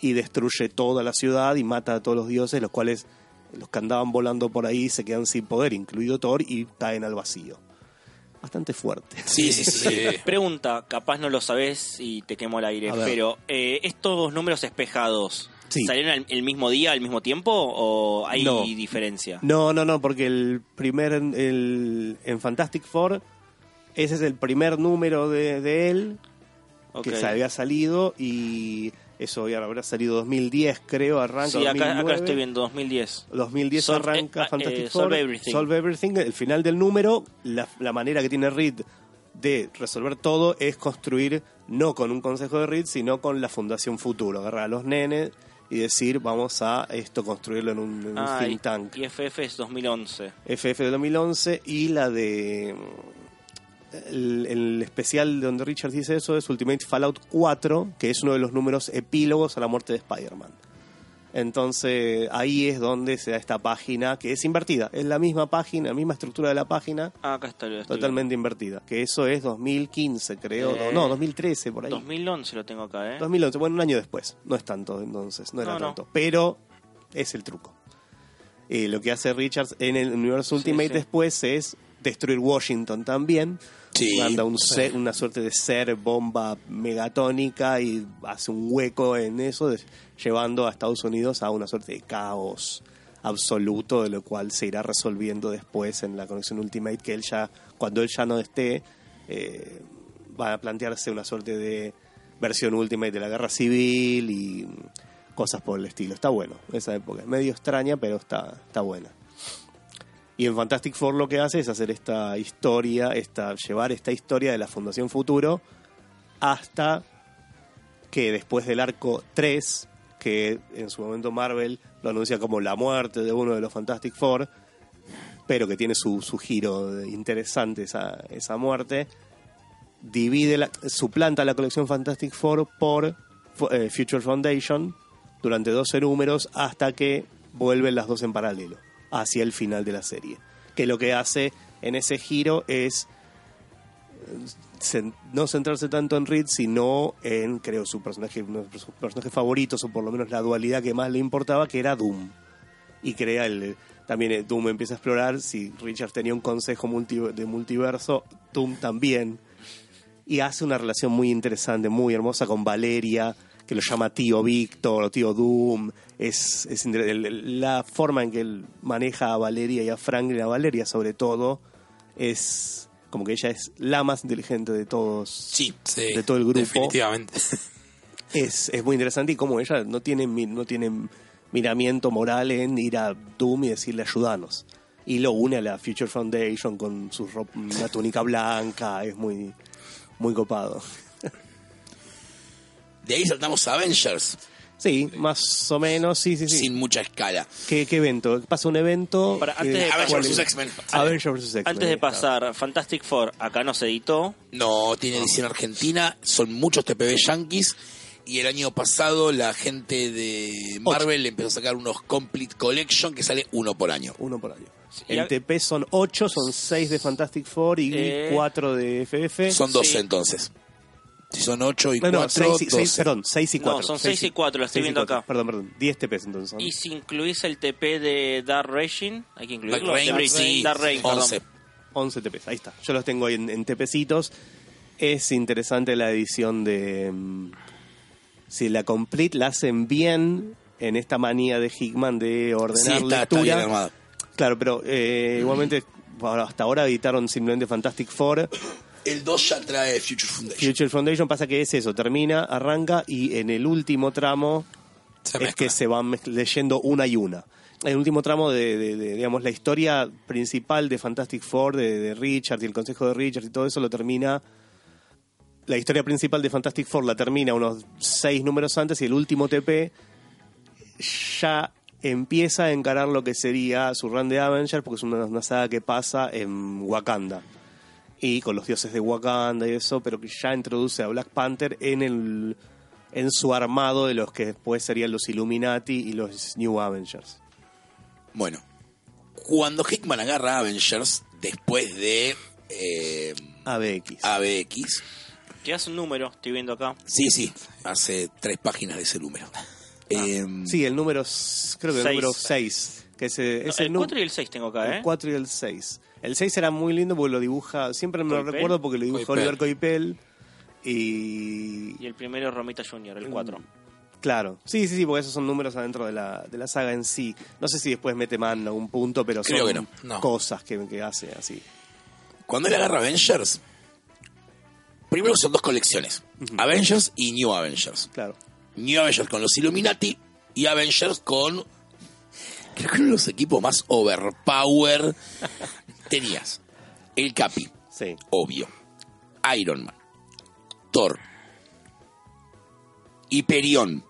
y destruye toda la ciudad y mata a todos los dioses, los cuales los que andaban volando por ahí se quedan sin poder, incluido Thor, y caen al vacío. Bastante fuerte. Sí, sí, sí. Pregunta, capaz no lo sabes y te quemo el aire, pero eh, estos números espejados, ¿Salieron el, mismo día, al mismo tiempo o hay diferencia? No, no, no, porque el primer, el, en Fantastic Four, ese es el primer número de, él que se había salido y eso habrá salido 2010, creo, arranca. Sí, acá, acá, estoy viendo 2010. 2010 arranca eh, Fantastic eh, Four. Solve Everything. Solve Everything. El final del número, la, la manera que tiene Reed de resolver todo es construir no con un consejo de Reed, sino con la Fundación Futuro. Agarrar a los nenes y decir vamos a esto construirlo en un, ah, think tank. Y FF es 2011. FF de 2011 y la de el, el, especial donde Richard dice eso es Ultimate Fallout 4, que es uno de los números epílogos a la muerte de Spider-Man. Entonces ahí es donde se da esta página que es invertida. Es la misma página, la misma estructura de la página. Ah, acá está. Totalmente invertida. Que eso es 2015, creo. no, 2013 por ahí. 2011 lo tengo acá, ¿eh? 2011, bueno, un año después. No es tanto entonces, no era tanto. Pero es el truco. Eh, lo que hace Richards en el universo Ultimate después es destruir Washington también manda un una suerte de ser bomba megatónica y hace un hueco en eso, llevando a Estados Unidos a una suerte de caos absoluto, de lo cual se irá resolviendo después en la conexión Ultimate, que él ya, cuando él ya no esté, eh, va a plantearse una suerte de versión Ultimate de la guerra civil y cosas por el estilo. Está bueno, esa época. Es medio extraña, pero está, está buena. Y en Fantastic Four lo que hace es hacer esta historia, esta, llevar esta historia de la Fundación Futuro hasta que después del arco 3, que en su momento Marvel lo anuncia como la muerte de uno de los Fantastic Four, pero que tiene su, su giro interesante esa, esa muerte, divide la, suplanta la colección Fantastic Four por eh, Future Foundation durante 12 números hasta que vuelven las dos en paralelo hacia el final de la serie. Que lo que hace en ese giro es no centrarse tanto en Reed, sino en, creo, su personaje, sus personajes favoritos, o por lo menos la dualidad que más le importaba, que era Doom. Y crea el. También eh, Doom empieza a explorar. Si Richard tenía un consejo de multiverso, Doom también. Y hace una relación muy interesante, muy hermosa con Valeria, que lo llama tío Víctor o tío Doom. Es, es la forma en que él maneja a Valeria y a Franklin, a Valeria sobre todo, es como que ella es la más inteligente de todos, sí, de todo el grupo. Definitivamente. Es, es muy interesante y como ella no tiene, no tiene miramiento moral en ir a Doom y decirle ayudanos. y lo une a la Future Foundation con su ropa, una túnica blanca, es muy, muy copado. De ahí saltamos a Avengers, Sí, más o menos, sí, sí, sí. sin mucha escala. ¿Qué, qué evento? Pasa un evento. Para- que- antes de- Avengers ¿cuál vs. X-Men. Avengers vs. X-Men. Antes de pasar, Fantastic Four, acá no se editó. No tiene edición argentina, son muchos TPB yankees. Y el año pasado la gente de Marvel empezó a sacar unos Complete Collection que sale uno por año. Uno por año. Y En TP son 8, son 6 de Fantastic Four y Eh, 4 de FF. Son 12 Sí. entonces. Si son 8 y no, no, 4, 6 y, seis- perdón, 6 y No, 4. son seis y cuatro, lo estoy viendo acá. Perdón, perdón, 10 TPs entonces. Y si incluís el TP de Dark Racing, hay que incluirlo. Dark sí, Dark Reign, perdón. 11. 11 TPs, ahí está. Yo los tengo ahí en, en TPcitos. Es interesante la edición de... mm, si la Complete la hacen bien en esta manía de Hickman de Sí, ordenar está, está lectura. bien armado. Claro, pero eh, igualmente hasta ahora editaron simplemente Fantastic Four. El 2 ya trae Future Foundation. Future Foundation pasa que es eso, termina, arranca y en el último tramo Se es que se van leyendo una y una. El último tramo de, de- de, digamos, la historia principal de Fantastic Four, de, de Richard y el consejo de Richard y todo eso lo termina... La historia principal de Fantastic Four la termina unos seis números antes y el último TP ya empieza a encarar lo que sería su run de Avengers porque es una, una saga que pasa en Wakanda y con los dioses de Wakanda y eso, pero que ya introduce a Black Panther en el en su armado de los que después serían los Illuminati y los New Avengers. Bueno, cuando Hickman agarra Avengers, después de eh, ABX. ABX, Que hace un número, estoy viendo acá. sí, sí, hace tres páginas de ese número. Eh, Sí, el número, creo que el Seis. número 6, que es, eh, No, es el, el nu- 4 y el 6 tengo acá, ¿eh? el 4 y el 6. El 6 era muy lindo porque lo dibuja, siempre me lo recuerdo porque lo dibuja Coipel. Oliver Coipel y Y el primero es Romita Jr., el 4. Claro, sí, sí, sí, porque esos son números adentro de la, de la saga en sí. No sé si después mete man en algún punto, pero Creo son que no. No. cosas que, que hace así. cuando él agarra Avengers, primero son dos colecciones, Avengers y New Avengers. Claro. New Avengers con los Illuminati y Avengers con creo que uno de los equipos más overpower tenías el Capi, Sí. obvio, Iron Man, Thor, Hyperion,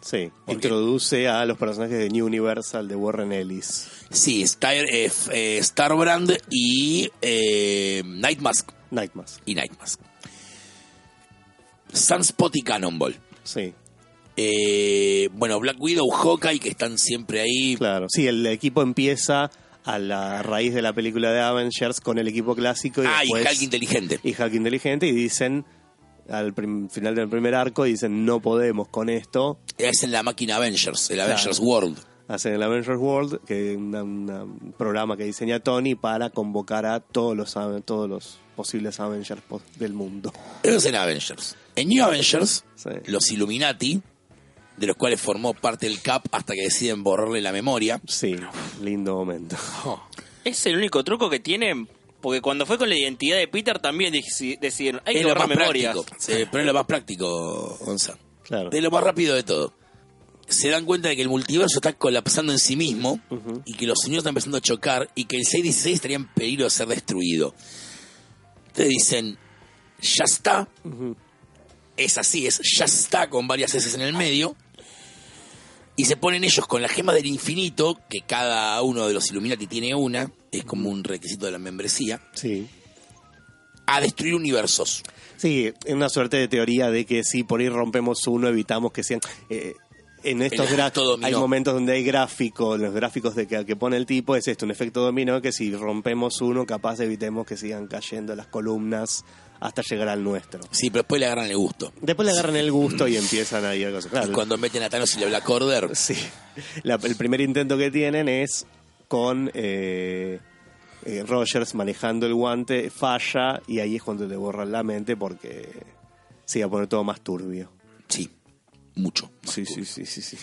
Sí. Introduce a los personajes de New Universal de Warren Ellis. sí, Star, eh, eh, Starbrand y eh, Nightmask Nightmask. y Nightmask. Sunspot y Cannonball. Sí, Eh, bueno, Black Widow, Hawkeye, que están siempre ahí. claro. Sí, el equipo empieza a la raíz de la película de Avengers con el equipo clásico y ah, después... y Hulk inteligente. y Hulk inteligente y dicen al prim- final del primer arco dicen no podemos con esto Es en la máquina Avengers, el Claro. Avengers World. hacen el Avengers World que es un programa que diseña Tony para convocar a todos los todos los posibles Avengers del mundo Eso es en Avengers. En New Avengers, Sí. los Illuminati, de los cuales formó parte el Cap hasta que deciden borrarle la memoria. sí lindo momento Es el único truco que tienen. Porque cuando fue con la identidad de Peter también deci- decidieron, hay que es borrar memorias. Sí, pero es lo más práctico, Gonzalo. claro De lo más rápido de todo. Se dan cuenta de que el multiverso está colapsando en sí mismo y que los señores están empezando a chocar y que el 616 estaría en peligro de ser destruido. Entonces dicen, ya está. Es así, es ya está con varias S en el medio. Y se ponen ellos con la gema del infinito, que cada uno de los Illuminati tiene una, es como un requisito de la membresía, sí a destruir universos. Sí, es una suerte de teoría de que si por ahí rompemos uno, evitamos que sean... eh, en estos gráficos hay momentos donde hay gráficos, los gráficos de que, que pone el tipo es esto, un efecto dominó que si rompemos uno, capaz evitemos que sigan cayendo las columnas hasta llegar al nuestro. Sí, pero después le agarran el gusto. Después le agarran el gusto y empiezan a ir cosas. Claro, Y cuando meten a Thanos y le Black Order, Sí. La- el primer intento que tienen es con eh, eh, Rogers manejando el guante, falla y ahí es cuando le borran la mente porque se iba a poner todo más turbio. sí, mucho. Sí, sí, sí, sí, sí.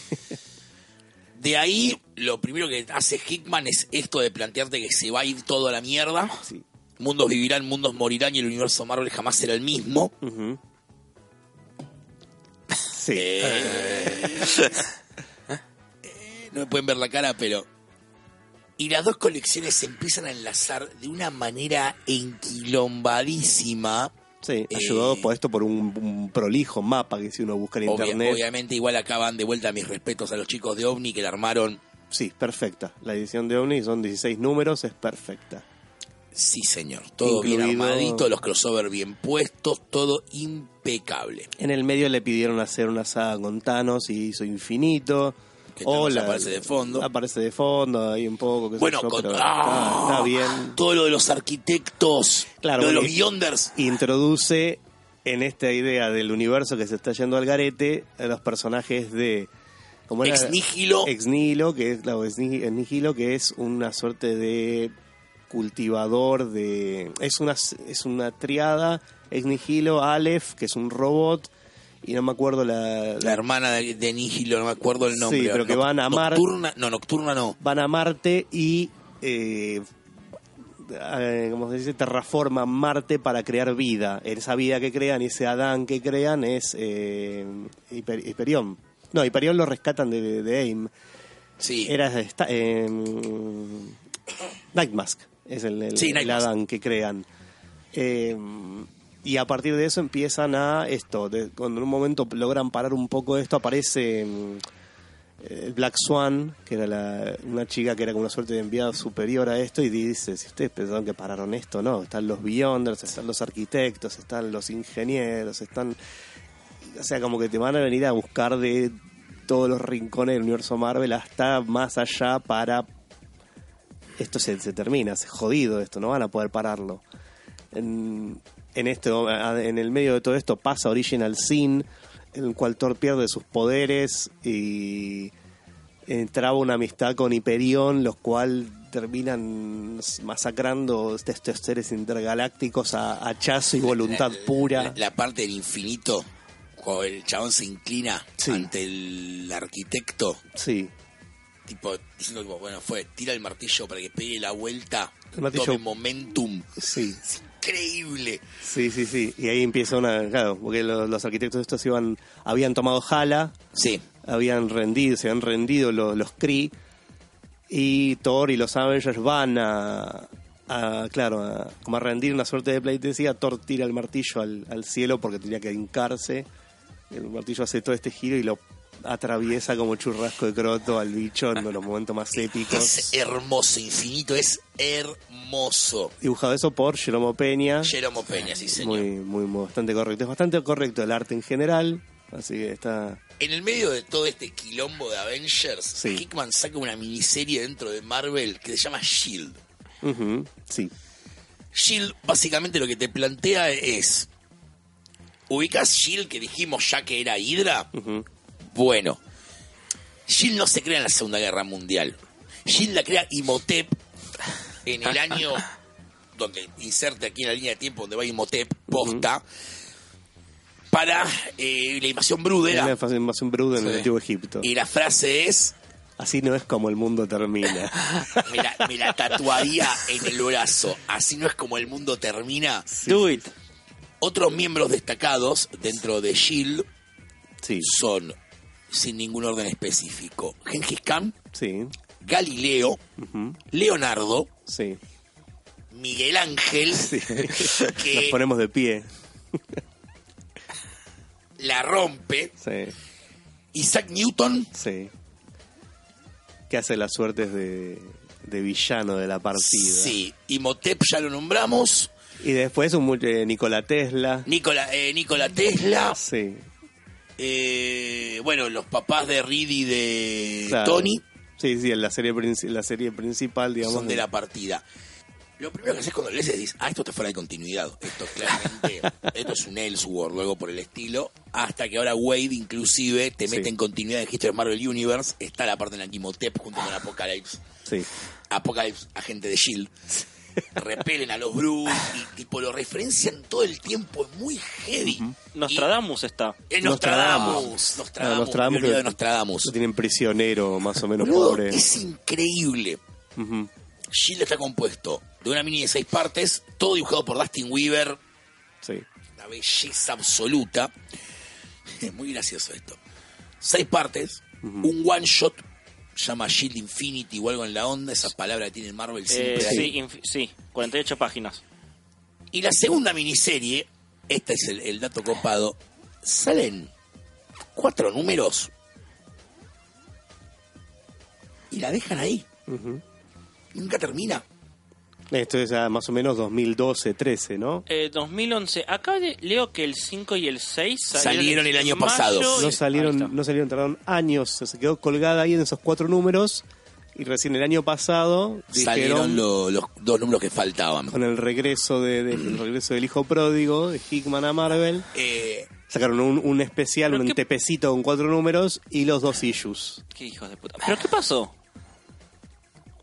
De ahí, lo primero que hace Hickman es esto de plantearte que se va a ir todo a la mierda. Sí. Mundos vivirán, mundos morirán y el universo Marvel jamás será el mismo. Sí. Eh, no me pueden ver la cara, pero Y las dos colecciones se empiezan a enlazar de una manera enquilombadísima. Sí, Eh, ayudado por esto por un, un prolijo mapa que si uno busca en Obvia- internet. obviamente, igual acaban de vuelta mis respetos a los chicos de OVNI que la armaron. Sí, perfecta. La edición de OVNI son 16 números, es perfecta. Sí, señor. Todo bien Incluido- armadito, los crossover bien puestos, todo impecable. En el medio le pidieron hacer una saga con Thanos y hizo infinito. Que Thanos aparece de fondo. Aparece de fondo, ahí un poco. Bueno, yo, con- pero ¡Ah! está, está bien. Todo lo de los arquitectos, Claro, lo de los Beyonders. Introduce en esta idea del universo que se está yendo al garete a los personajes de. ¿cómo era? Ex Nihilo. Ex Nihilo, que es, claro, Ex Nihilo, que es una suerte de cultivador de. Es una, es una triada. Ex Nihilo, Aleph, que es un robot. Y no me acuerdo la, La hermana de, de Nihilo, no me acuerdo el nombre. Sí, pero que van a Mar- Nocturna, no, Nocturna no. van a Marte y eh, eh, ¿cómo se dice? terraforman Marte para crear vida. Esa vida que crean, ese Adán que crean es eh, Hiper-. No, Hyperion lo rescatan de, de AIM. Sí. Era esta, eh, Nightmask, es el, el- Sí, el Nightmask. Adán que crean. Eh, y a partir de eso empiezan a esto, de- cuando en un momento logran parar un poco esto, aparece mm, el Black Swan, que era la- una chica que era como una suerte de enviado superior a esto, y dice, si ustedes pensaron que pararon esto, no, están los Beyonders, están los arquitectos, están los ingenieros, están... O sea, como que te van a venir a buscar de todos los rincones del universo Marvel hasta más allá para... Esto se, se termina, se jodido esto, no van a poder pararlo. En, en, esto, en el medio de todo esto pasa Original Sin, en el cual Thor pierde sus poderes y entraba una amistad con Hyperion, los cuales terminan masacrando estos seres intergalácticos a hachazo y voluntad pura. La, la parte del infinito, cuando el chabón se inclina Sí. ante el arquitecto, Sí, tipo, diciendo, tipo, bueno, fue, tira el martillo para que pegue la vuelta, El martillo- tome momentum. sí. Increíble. Sí, sí, sí. Y ahí empieza una. Claro, porque los, los arquitectos estos iban, habían tomado Hala, Sí. habían rendido, se habían rendido los, los Kree. Y Thor y los Avengers van a. a, claro, a, como a rendir una suerte de pleitesía. Thor tira el martillo al, al cielo porque tenía que hincarse. El martillo hace todo este giro y lo atraviesa como churrasco de croto al bicho en los momentos más Es épicos. hermoso, infinito, es hermoso. Dibujado eso por Jeromo Peña. Jeromo Peña, sí señor. Muy, muy, muy- bastante correcto. Es bastante correcto el arte en general. Así que está. En el medio de todo este quilombo de Avengers, Sí. Hickman saca una miniserie dentro de Marvel que se llama Shield. Ujú, sí. Shield básicamente lo que te plantea es, ubicas Shield que dijimos ya que era Hydra, Ujú. Bueno, Shield no se crea en la Segunda Guerra Mundial, Shield la crea Imhotep en el año donde inserte aquí en la línea de tiempo donde va Imhotep posta para eh, la invasión Brudera. Era la invasión Brood en el antiguo Egipto. y la frase es Así no es como el mundo termina. me la, me la tatuaría en el brazo. Así no es como el mundo termina. Do it. Otros miembros destacados dentro de Shield Sí, son, sin ningún orden específico, Gengis Khan, sí, Galileo, Leonardo, sí. Miguel Ángel, sí. Nos que ponemos de pie. la rompe, Sí, Isaac Newton, sí. Que hace las suertes de, de villano de la partida. sí, Imhotep ya lo nombramos, Y después un eh, Nikola Tesla. Nikola, eh, Nikola Tesla, Sí, eh, bueno, los papás de Reed y de claro. Tony Sí, sí, la serie, la serie principal, digamos. son de la partida. Lo primero que haces cuando lees es dices, ah, esto está fuera de continuidad. Esto es claramente, esto es un Elseworld o algo por el estilo. Hasta que ahora Wade inclusive te Sí. mete en continuidad en History of Marvel Universe. Está la parte en la que Imhotep junto con Apocalypse. Sí, Apocalypse, agente de S.H.I.E.L.D. Repelen a los Brutes y tipo lo referencian todo el tiempo. Es muy heavy. Nostradamus está. Y- eh, Nostradamus. Nostradamus. Nostradamus. Nostradamus que- de Nostradamus. lo tienen prisionero, más o menos pobre. es increíble. Ujú, Shield está compuesto de una mini de seis partes, todo dibujado por Dustin Weaver, Sí, una belleza absoluta. Es muy gracioso esto. Seis partes, un one shot llama Shield Infinity o algo en la onda, esa palabra que tiene Marvel Eh, siempre ahí. sí, sí, 48 páginas. Y la segunda miniserie, este es el, el dato copado, salen cuatro números y la dejan ahí. Nunca termina. Esto es ya más o menos 2012, 13, ¿no? Eh, 2011. Acá le- leo que el 5 y el 6 Salieron el año pasado. No salieron, no salieron, tardaron años. Se quedó colgada ahí en esos cuatro números. Y recién el año pasado Salieron dijeron, lo- los dos números que faltaban. con el regreso de, de- el regreso del hijo pródigo de Hickman a Marvel, Eh, sacaron un, un especial, ¿Pero un qué- tepecito con cuatro números y los dos issues. Qué hijos de puta. ¿Pero qué pasó?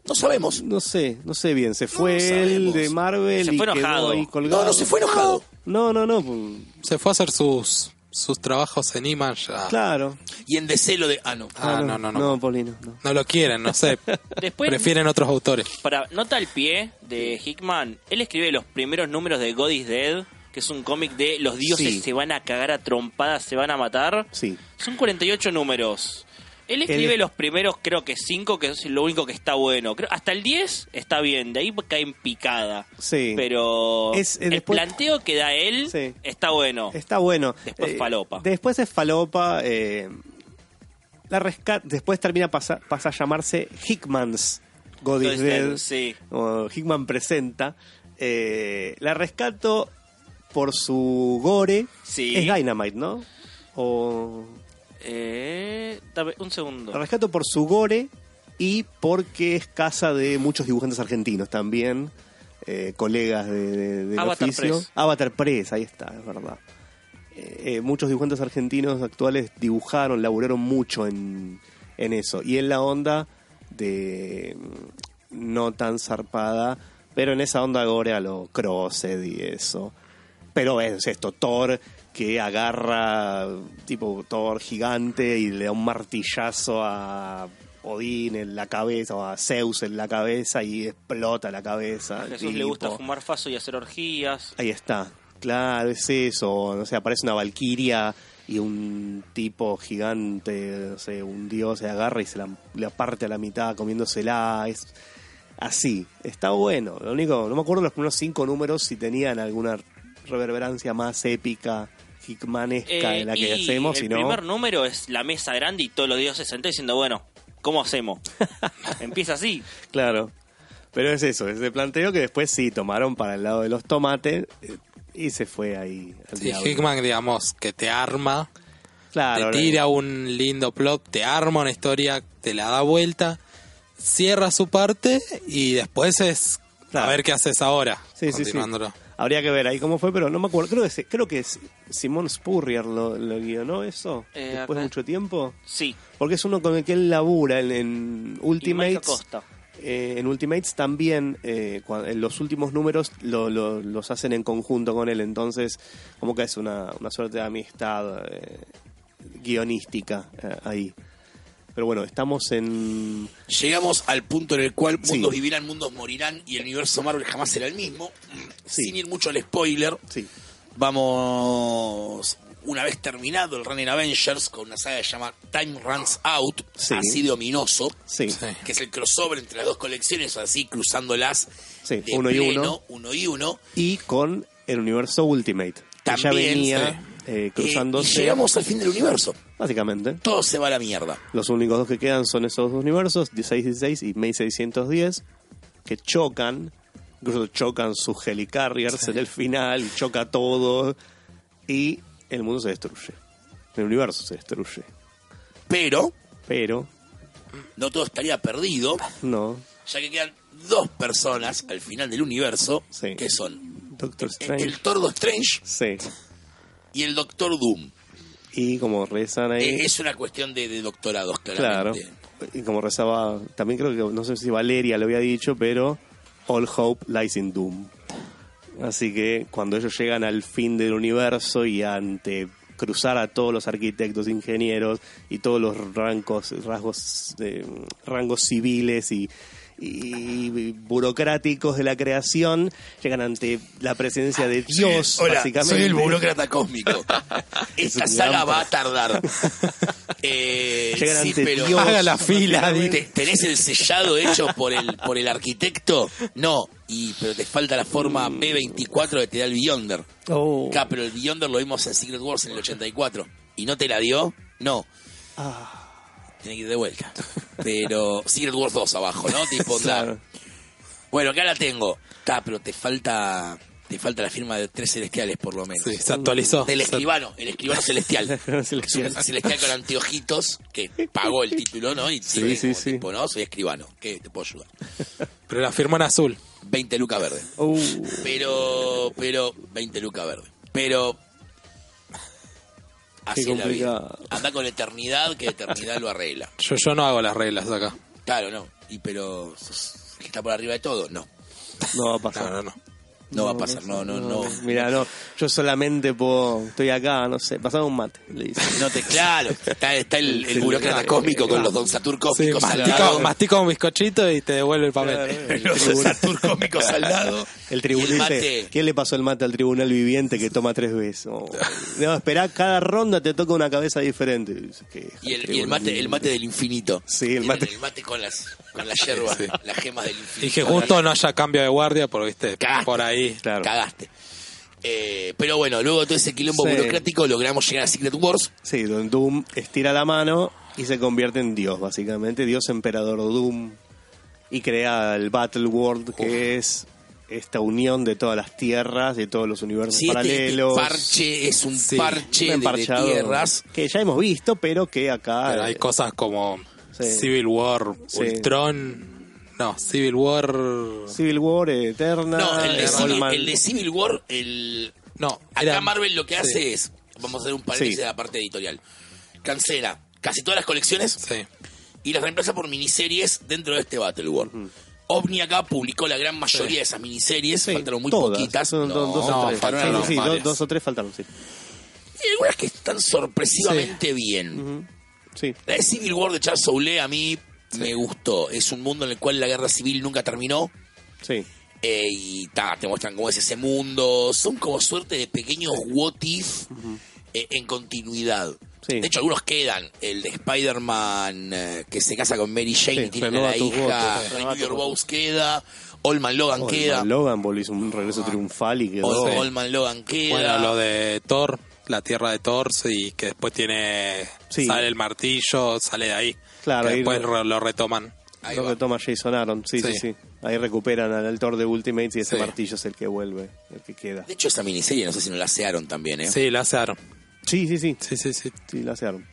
No sabemos. No sé, no sé bien. Se fue él sabemos. de Marvel Se y fue quedó ahí colgado. No, no se fue enojado. No, no, no. pues, Se fue a hacer sus, sus trabajos en Image. ya. Claro. Y en DC lo de. Ah, no. Ah, no, no, no. No, Paulino, no. No lo quieren, no sé. Después, Prefieren otros autores. para nota al pie de Hickman, él escribe los primeros números de God is Dead, que es un cómic de los dioses Sí. se van a cagar a trompadas, se van a matar. Sí. Son 48 números. Él escribe Él- los primeros, creo que 5, que es lo único que está bueno. Creo, hasta el 10 está bien, de ahí cae en picada. Sí. Pero Es, eh, el después- planteo que da él Sí. está bueno. Está bueno. Después falopa. Después es falopa. eh, la rescat después termina pasa, pasa a llamarse Hickman's God is Dead, sí. o Hickman presenta. Eh, la rescato por su gore. Sí. Es Dynamite, ¿no? O Eh, dame un segundo. la rescato por su gore y porque es casa de muchos dibujantes argentinos también, eh, colegas de, de- del Avatar oficio. Press. Avatar Press, ahí está, es verdad. Eh, eh, muchos dibujantes argentinos actuales dibujaron, laburaron mucho en, en eso. Y en la onda de mm, no tan zarpada, pero en esa onda gore a lo Crossed y eso. Pero es esto, Thor que agarra tipo Thor gigante y le da un martillazo a Odín en la cabeza o a Zeus en la cabeza y explota la cabeza. A Jesús le gusta fumar faso y hacer orgías. Ahí está. Claro, es eso. No sé, aparece una valquiria y un tipo gigante, no sé, un dios se agarra y se la, la parte a la mitad comiéndosela. Es así. Está bueno. Lo único, no me acuerdo los primeros cinco números si tenían alguna reverberancia más épica, hickmanesca Eh, de la que y hacemos. el primer número es la mesa grande y todos los dioses sentados diciendo, bueno, ¿cómo hacemos? Empieza así. Claro. Pero es eso, ese planteo que después sí tomaron para el lado de los tomates eh, y se fue ahí al Sí. Hickman, digamos, que te arma, Claro, te tira un lindo plot, te arma una historia, te la da vuelta, cierra su parte y después es Claro. a ver qué haces ahora. Sí, sí, sí. Habría que ver ahí cómo fue, pero no me acuerdo. Creo que, creo que es Simón Spurrier lo, lo guionó eso Eh, después de mucho tiempo. Sí. Porque es uno con el que él labura en, en Y Ultimates. Acosta. Eh, en Ultimates también, eh, en los últimos números lo- lo- los hacen en conjunto con él, entonces como que es una, una suerte de amistad eh, guionística ahí. Pero bueno, estamos en... Llegamos al punto en el cual Sí. mundos vivirán, mundos morirán y el universo Marvel jamás será el mismo. Sí. Sin ir mucho al spoiler, Sí, vamos, una vez terminado el run en Avengers, con una saga que se llama Time Runs Out, Sí. así de ominoso, que es el crossover entre las dos colecciones, así cruzándolas Sí, de uno y uno. uno y uno. Y con el universo Ultimate, que ya También, venía sí. Eh, cruzándose. y llegamos al fin del universo. Básicamente. Todo se va a la mierda. Los únicos dos que quedan son esos dos universos, 1616 y May 610, que chocan. Incluso chocan sus helicarriers en el final y choca todo. Y el mundo se destruye. El universo se destruye. Pero Pero, no todo estaría perdido, no. ya que quedan dos personas al final del universo, Sí. que son Doctor el, Strange. el Tordo Strange Sí. y el Doctor Doom. Y como rezan ahí. Eh, es una cuestión de, de doctorados, Claro. claramente. Y como rezaba, también creo que, no sé si Valeria lo había dicho, pero All Hope lies in Doom. Así que cuando ellos llegan al fin del universo y ante cruzar a todos los arquitectos, ingenieros y todos los rangos, rasgos, de, rangos civiles y, y burocráticos de la creación llegan ante la presencia de Dios, Hola, básicamente. soy el burócrata cósmico. Esta Es saga gran va a tardar. Eh, Llegan sí, ante pero Dios. Haga la fila, ¿Te- ¿Tenés el sellado hecho por el por el arquitecto? No, y pero te falta la forma B24 que te da el Beyonder. Oh. Acá, pero el Beyonder lo vimos en Secret Wars en el 84. ¿Y no te la dio? No. Ah, Tiene que ir de vuelta. Pero Secret Wars 2 abajo, ¿no? Tipo, claro. Bueno, acá la tengo. Está, pero te falta te falta la firma de tres celestiales por lo menos. Sí, se actualizó. Del escribano, el escribano celestial. escribano Es un celestial. celestial con anteojitos que pagó el título, ¿no? Y Sí, sí, como sí. tipo, no, soy escribano, ¿qué te puedo ayudar? Pero la firmó en azul. 20 lucas verde. Uh, Pero, pero, 20 lucas verde. Pero, así la vida. Anda con eternidad, que eternidad lo arregla. Yo, yo no hago las reglas acá. Claro, no. Y pero, que está por arriba de todo, no. no va a pasar. No, no, no. No, va a pasar, no, no, no. Mira, no, yo solamente puedo, estoy acá, no sé, pasame un mate, le dice. No te, claro, está, está el, el burócrata cósmico con los Don Satur Sí, cósmicos al mastica, un bizcochito y te devuelve el papel. Los Don Satur cósmicos al lado. El tribunal, el mate. ¿quién le pasó el mate al tribunal viviente que toma tres veces? Oh, no, esperá, cada ronda te toca una cabeza diferente. Dice. Y el, y el mate, el mate del infinito. Sí, el mate. El mate con las, con las hierbas, Sí. las gemas del infinito. Y que justo no haya cambio de guardia, porque viste, Cagaste. por ahí. Claro. Cagaste. Eh, pero bueno, luego de todo ese quilombo Sí. burocrático logramos llegar a Secret Wars. Sí, donde Doom estira la mano y se convierte en Dios, básicamente. Dios emperador Doom. Y crea el Battle World, que es esta unión de todas las tierras, de todos los universos Sí, este, este paralelos. parche es un Sí. parche Un de- tierras. Que ya hemos visto, pero que acá. Pero hay eh, cosas como Sí. Civil War, Sí. Ultron. No, Civil War. Civil War, Eterna. No, el de, eh, Civil, Allman. el de Civil War, el, No, Acá Marvel lo que sí. hace es, vamos a hacer un paréntesis Sí. de la parte editorial, cancela casi todas las colecciones Sí. y las reemplaza por miniseries dentro de este Battle World. OVNI acá publicó la gran mayoría Sí. de esas miniseries, Sí, faltaron muy todas. poquitas. No, dos, dos no, o tres. faltaron Sí, dos, dos o tres faltaron, sí. Y algunas que están sorpresivamente bien. Sí. La de Civil War de Charles Soule a mí me gustó. Es un mundo en el cual la guerra civil nunca terminó. Sí. eh, y ta, te muestran cómo es ese mundo. Son como suerte de pequeños what if eh, en continuidad. Sí. De hecho, algunos quedan. El de Spider-Man eh, que se casa con Mary Jane Sí, y tiene a la hija. Your Vows queda. Allman Logan Oh, queda. el Logan hizo un regreso triunfal y quedó. Allman Logan queda. Bueno, lo de Thor, la tierra de Thor, y que después tiene. Sí. Sale el martillo, sale de ahí. Claro, Que ahí después lo- re- lo retoman. Ahí Lo va. que toma Jason Aaron, sí, sí, sí, Sí. Ahí recuperan al actor de Ultimates y ese Sí. martillo es el que vuelve, el que queda. De hecho, esa miniserie no sé si no la asearon también, ¿eh? Sí, la asearon. Sí, sí, sí, Sí, sí, sí. sí, la hacen.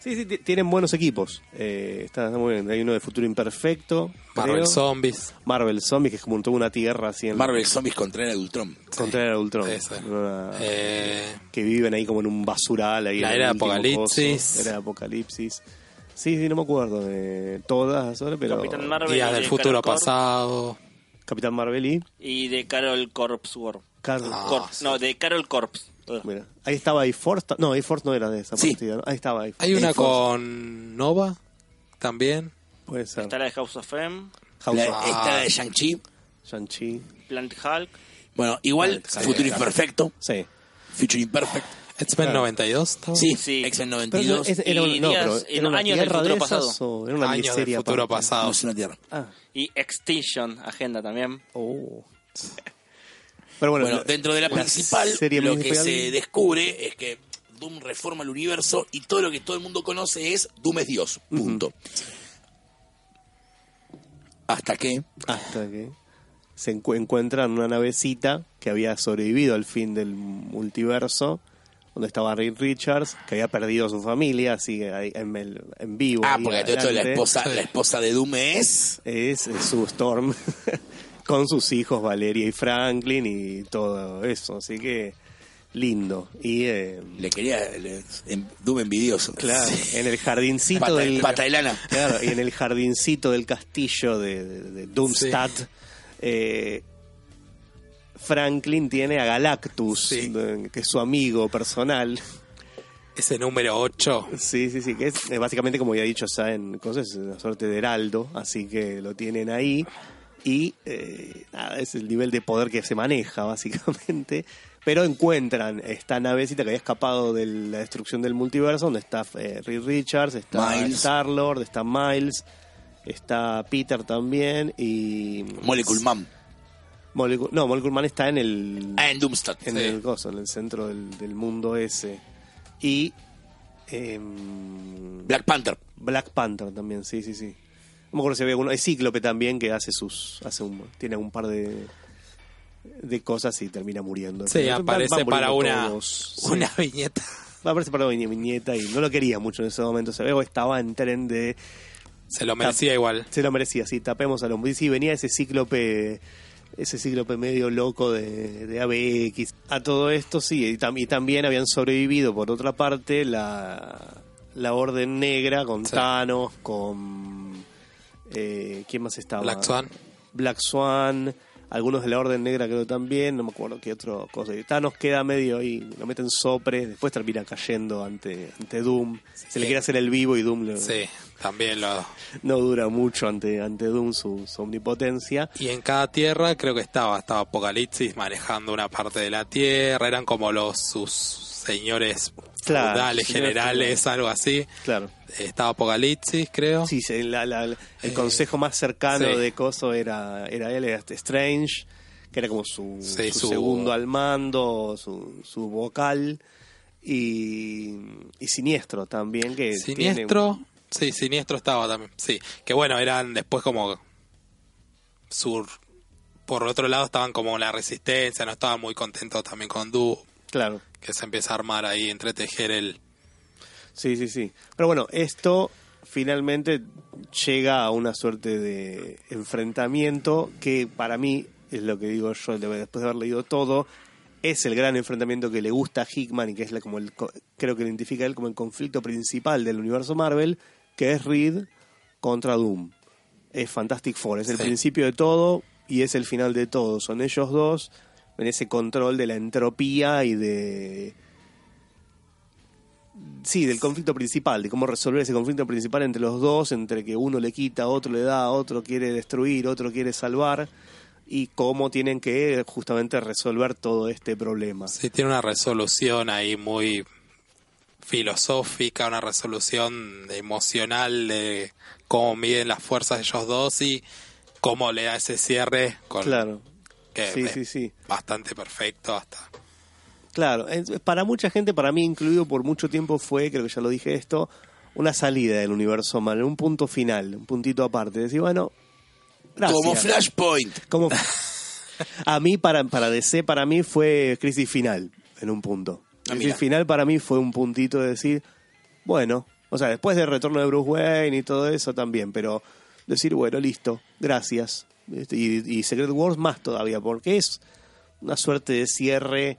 Sí, sí, ti- tienen buenos equipos. Eh, está, muy bien. Hay uno de Futuro Imperfecto. Marvel creo. Zombies. Marvel Zombies, que es como toda una tierra así en Marvel Zombies contra el Ultron. contra el Ultron. Una- Eh, que viven ahí como en un basural. Ahí La era de Apocalipsis. coso. Era de Apocalipsis. Sí, sí, no me acuerdo de todas, ahora, pero... Capitán Marvel Días del de futuro Carol Corp pasado. Capitán Marvel y... Y de Carol Corps War. Carl- Ah, Corps, sí. No, de Carol Corps. Ugh. Mira, ahí estaba A-Force. No, A-Force no era de esa Sí. partida. ¿no? Ahí estaba A-Force. Hay una con Nova también. Puede ser. Está la de House of M, House La- of esta de Shang-Chi. Shang-Chi. Plant Hulk. Bueno, igual, Sí. Futuro Imperfecto. Sí. Future Imperfect. X-Men Claro. 92. ¿estaba? Sí, Sí. X-Men Pero 92. es- era, Y un- no, días- pero en era una años del tierra futuro de esas pasado. o era una Años del miseria futuro aparte? pasado. No es una tierra. Ah. Y Extinction, agenda también. Oh. Pero bueno, Bueno, la- dentro de la, principal, lo que se descubre es que Doom reforma el universo y todo lo que todo el mundo conoce es Doom es Dios. Punto. Hasta que hasta que se encu- encuentran una navecita que había sobrevivido al fin del multiverso, donde estaba Reed Richards, que había perdido a su familia, ahí en, el- en vivo. Ah, porque de la adelante. esposa, la esposa de Doom es. es, es su Storm con sus hijos Valeria y Franklin y todo eso, así que lindo. Y eh, Le quería. le- en- Doom envidioso. claro, Sí. en el jardincito Pata, del pata de lana. Claro, y en el jardincito del castillo de, de, de Doomstadt, eh, Franklin tiene a Galactus, Sí. de- que es su amigo personal. ese número 8. Sí, sí, sí, que es eh, básicamente como ya he dicho ya en cosas, es una suerte de heraldo, así que lo tienen ahí y eh, nada, es el nivel de poder que se maneja básicamente, pero encuentran esta navecita que había escapado de la destrucción del multiverso, donde está eh, Reed Richards, está Miles. Star-Lord, está Miles, está Peter también y... Molecule Man. Molecule- no, Molecule Man está en el... Ah, en Doomstar. en Sí. el coso, en el centro del, del mundo ese. Y em, Black Panther. Black Panther también, sí, sí, sí. No me acuerdo si había alguno. Es Cíclope también que hace sus. hace un, tiene un par de de cosas y termina muriendo. Sí, Van- van aparece para una, todos. Sí. una viñeta. Aparece para una viñe- viñeta y no lo quería mucho en ese momento. Se ve o estaba en tren de. Se lo merecía igual. Se lo merecía, sí, tapemos a los. y Sí, venía ese cíclope. Ese cíclope medio loco de, de ABX. A todo esto, sí. Y, tam- y también habían sobrevivido, por otra parte, la, la Orden Negra con Sí. Thanos, con. Eh, ¿Quién más estaba? Black Swan. Black Swan. Algunos de la Orden Negra creo también, no me acuerdo qué otra cosa. Y Thanos queda medio ahí, lo meten sopre, después termina cayendo ante, ante Doom. Se le quiere hacer el vivo y Doom le- Sí, también lo... no dura mucho ante, ante Doom su, su omnipotencia. Y en cada tierra creo que estaba, estaba Apocalipsis manejando una parte de la tierra, eran como los sus señores Claro, feudales, generales, algo así. Claro. Estaba Apocalipsis, creo. Sí, la- la- el Eh, consejo más cercano sí. de Coso era, era él, era este Strange, que era como su, Sí, su su- segundo al mando, su, su vocal. Y, y Siniestro también, que Siniestro, tiene- sí, Siniestro estaba también, sí. Que bueno, eran después como sur. Por otro lado estaban como la resistencia, no estaban muy contentos también con Du, Claro. Que se empieza a armar ahí, entretejer el... Sí, sí, sí. Pero bueno, esto finalmente llega a una suerte de enfrentamiento que para mí, es lo que digo yo de- después de haber leído todo, es el gran enfrentamiento que le gusta a Hickman y que es la- como el, creo que identifica él como el conflicto principal del universo Marvel, que es Reed contra Doom. Es Fantastic Four, es el Sí. principio de todo y es el final de todo. Son ellos dos en ese control de la entropía y de Sí, del conflicto principal, de cómo resolver ese conflicto principal entre los dos, entre que uno le quita, otro le da, otro quiere destruir, otro quiere salvar, y cómo tienen que justamente resolver todo este problema. Sí, tiene una resolución ahí muy filosófica, una resolución emocional de cómo miden las fuerzas de ellos dos y cómo le da ese cierre con Claro, que sí, es sí, sí. bastante perfecto hasta Claro, para mucha gente, para mí incluido por mucho tiempo fue, creo que ya lo dije esto, una salida del universo Marvel, un punto final, un puntito aparte. Decir, bueno, gracias. Como Flashpoint. Como- a mí, para, para DC, para mí fue crisis final, en un punto. Ah, crisis final para mí fue un puntito de decir, bueno, o sea, después del retorno de Bruce Wayne y todo eso también, pero decir, bueno, listo, gracias. Este, Y, y Secret Wars más todavía, porque es una suerte de cierre,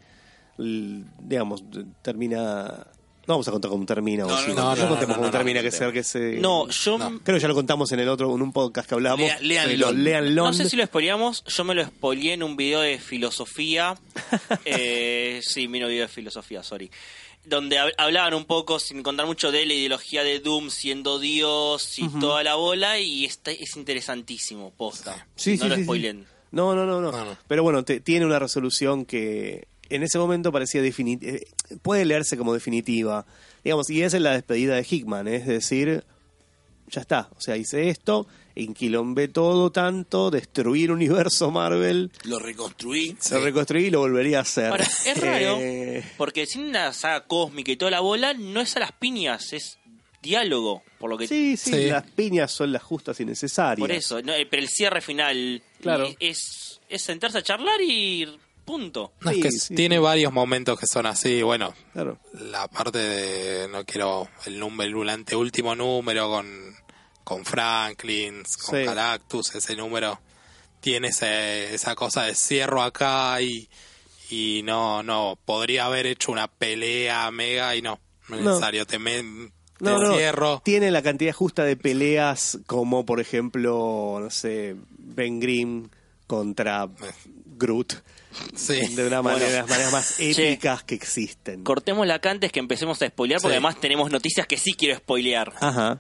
digamos, termina... No vamos a contar cómo termina. o No, sí. no, no, No no, contemos cómo no, termina, no, que ser que se... No, yo No. Creo que ya lo contamos en el otro, en un podcast que hablamos. Lea- léanlo. no sé si lo spoileamos, yo me lo spoileé en un video de filosofía. eh, sí, mi video de filosofía, sorry. Donde hab- hablaban un poco, sin contar mucho de la ideología de Doom siendo Dios y toda la bola, y está, es interesantísimo, posta. Sí, no sí, lo sí, sí. spoilen. No, no, no, no. No, no. Pero bueno, te- tiene una resolución que en ese momento parecía definitiva. puede leerse como definitiva. Digamos, y esa es la despedida de Hickman, es decir, ya está. O sea, hice esto, inquilombé todo tanto, destruí el universo Marvel, Lo reconstruí. lo reconstruí y lo volvería a hacer. Ahora, es raro, Eh, porque sin una saga cósmica y toda la bola, no es a las piñas, es diálogo, por lo que sí, sí, Sí. las piñas son las justas y necesarias. Por eso, no, eh, pero el cierre final Claro. y es, es sentarse a charlar y punto. No, Sí, es que sí, tiene sí. varios momentos que son así, bueno, Claro. la parte de no quiero el número el anteúltimo número con con Franklin, con Sí. Galactus, ese número tiene ese- esa cosa de cierro acá y y no no podría haber hecho una pelea mega y no, no es necesario te, me- te No, no, cierro. tiene la cantidad justa de peleas como por ejemplo, no sé, Ben Grimm contra Groot Sí. de una manera, de las maneras más épicas que existen. Cortemos la antes que empecemos a spoilear, porque Sí. además tenemos noticias que sí quiero spoilear. Ajá.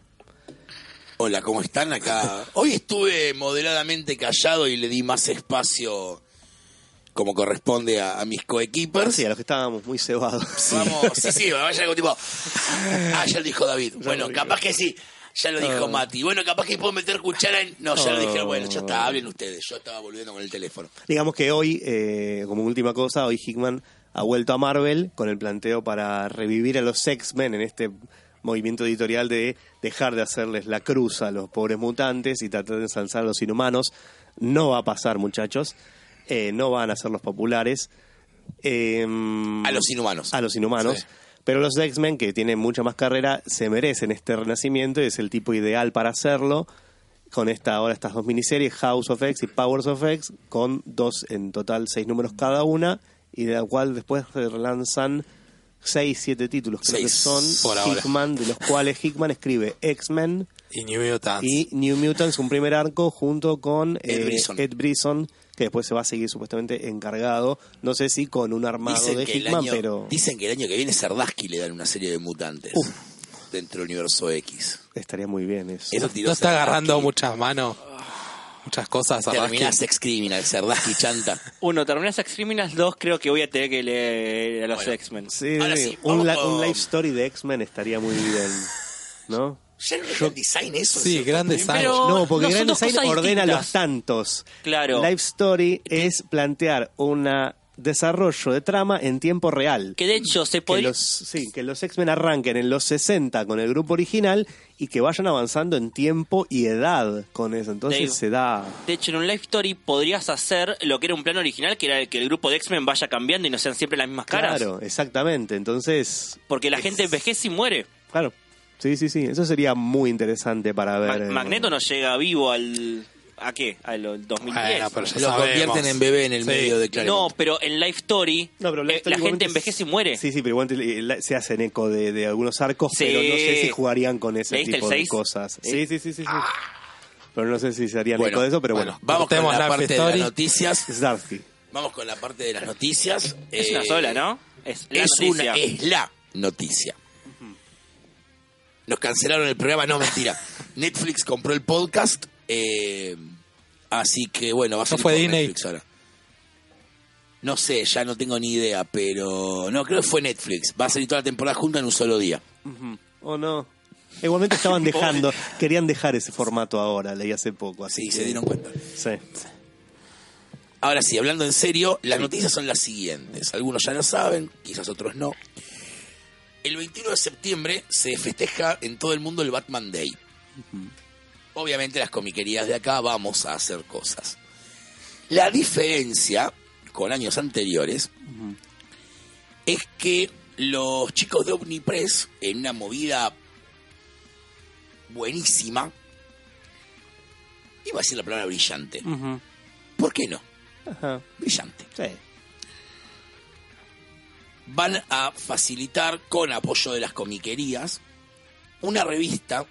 Hola, ¿cómo están acá? Hoy estuve moderadamente callado y le di más espacio como corresponde a, a mis coequippers. Sí, a los que estábamos muy cebados. Vamos, sí, sí, vaya algo tipo. Ah, ya lo dijo David. Bueno, capaz que sí. Ya lo dijo Ah. Mati. Bueno, capaz que puedo meter cuchara en. No, ya lo Ah. dijeron. Bueno, ya está, hablen ustedes. Yo estaba volviendo con el teléfono. Digamos que hoy, eh, como última cosa, hoy Hickman ha vuelto a Marvel con el planteo para revivir a los X-Men en este movimiento editorial de dejar de hacerles la cruz a los pobres mutantes y tratar de ensalzar a los inhumanos. No va a pasar, muchachos. Eh, no van a ser los populares. Eh, A los inhumanos. a los inhumanos. Sí. Pero los X-Men, que tienen mucha más carrera, se merecen este renacimiento y es el tipo ideal para hacerlo. Con esta ahora estas dos miniseries, House of X y Powers of X, con dos en total seis números cada una, y de la cual después relanzan seis, siete títulos, creo Seis, que son por ahora. Hickman, de los cuales Hickman escribe X-Men Y New Mutants. y New Mutants, un primer arco junto con Ed eh, Brisson. Ed Brisson, que después se va a seguir supuestamente encargado, no sé si con un armado Dicen de Hickman, año, pero dicen que el año que viene Sardaski le dan una serie de mutantes dentro del universo X. estaría muy bien eso. Eso no está agarrando muchas manos, muchas cosas. a Terminás. Sex Criminal, chanta. Uno, terminas Sex Criminals 2, creo que voy a tener que leer a los Bueno. X-Men. Sí, Ahora sí, sí, un, la- un life story de X-Men estaría muy bien, ¿no? ¿Ya no es design eso? Sí, ¿cierto? gran design. Pero- No, porque no, Grand dos Design ordena distintas. los tantos. Claro. Life Story es plantear un desarrollo de trama en tiempo real. Que de hecho se Que los, sí, que los X-Men arranquen en los 60 con el grupo original y que vayan avanzando en tiempo y edad con eso. Entonces se da... De hecho, en un Life Story podrías hacer lo que era un plan original, que era que el grupo de X-Men vaya cambiando y no sean siempre las mismas caras. Claro, exactamente. Entonces, Porque la gente envejece y muere. claro. Sí, sí, sí. Eso sería muy interesante para Ma- ver. eh, Magneto no llega vivo al... ¿A qué? Al 2010. Bueno, pero ya Lo sabemos. convierten en bebé en el Sí. medio de No, Claremont. pero en Life Story, No, pero Life eh, Story la gente igualmente envejece y muere. Sí, sí, pero igual eh, la- se hacen eco de, de algunos arcos, Sí. pero no sé si jugarían con ese ¿Leíste tipo de seis? cosas. ¿Eh? Sí, sí, sí, sí. sí. Pero no sé si se harían Bueno, eco de eso, pero bueno. bueno. Vamos con Cortemos la la parte de Story. las noticias. Starsky. Vamos con la parte de las noticias. Es Eh, una sola, ¿no? Es la es, noticia. una, es la noticia. Nos cancelaron el programa, no, mentira. Netflix compró el podcast, eh, así que bueno, va a ser fue por Disney? Netflix ahora. No sé, ya no tengo ni idea, pero no, creo que fue Netflix. Va a salir toda la temporada junta en un solo día. ¿O no? Igualmente estaban dejando, querían dejar ese formato ahora, leí hace poco. Así Sí, que- se dieron cuenta. Sí. Ahora sí, hablando en serio, las noticias son las siguientes. Algunos ya lo saben, quizás otros no. El 21 de septiembre se festeja en todo el mundo el Batman Day. Obviamente las comiquerías de acá vamos a hacer cosas. La diferencia con años anteriores es que los chicos de Omnipress, en una movida buenísima, iba a decir la palabra brillante. ¿Por qué no? Brillante. Sí. Van a facilitar, con apoyo de las comiquerías, una revista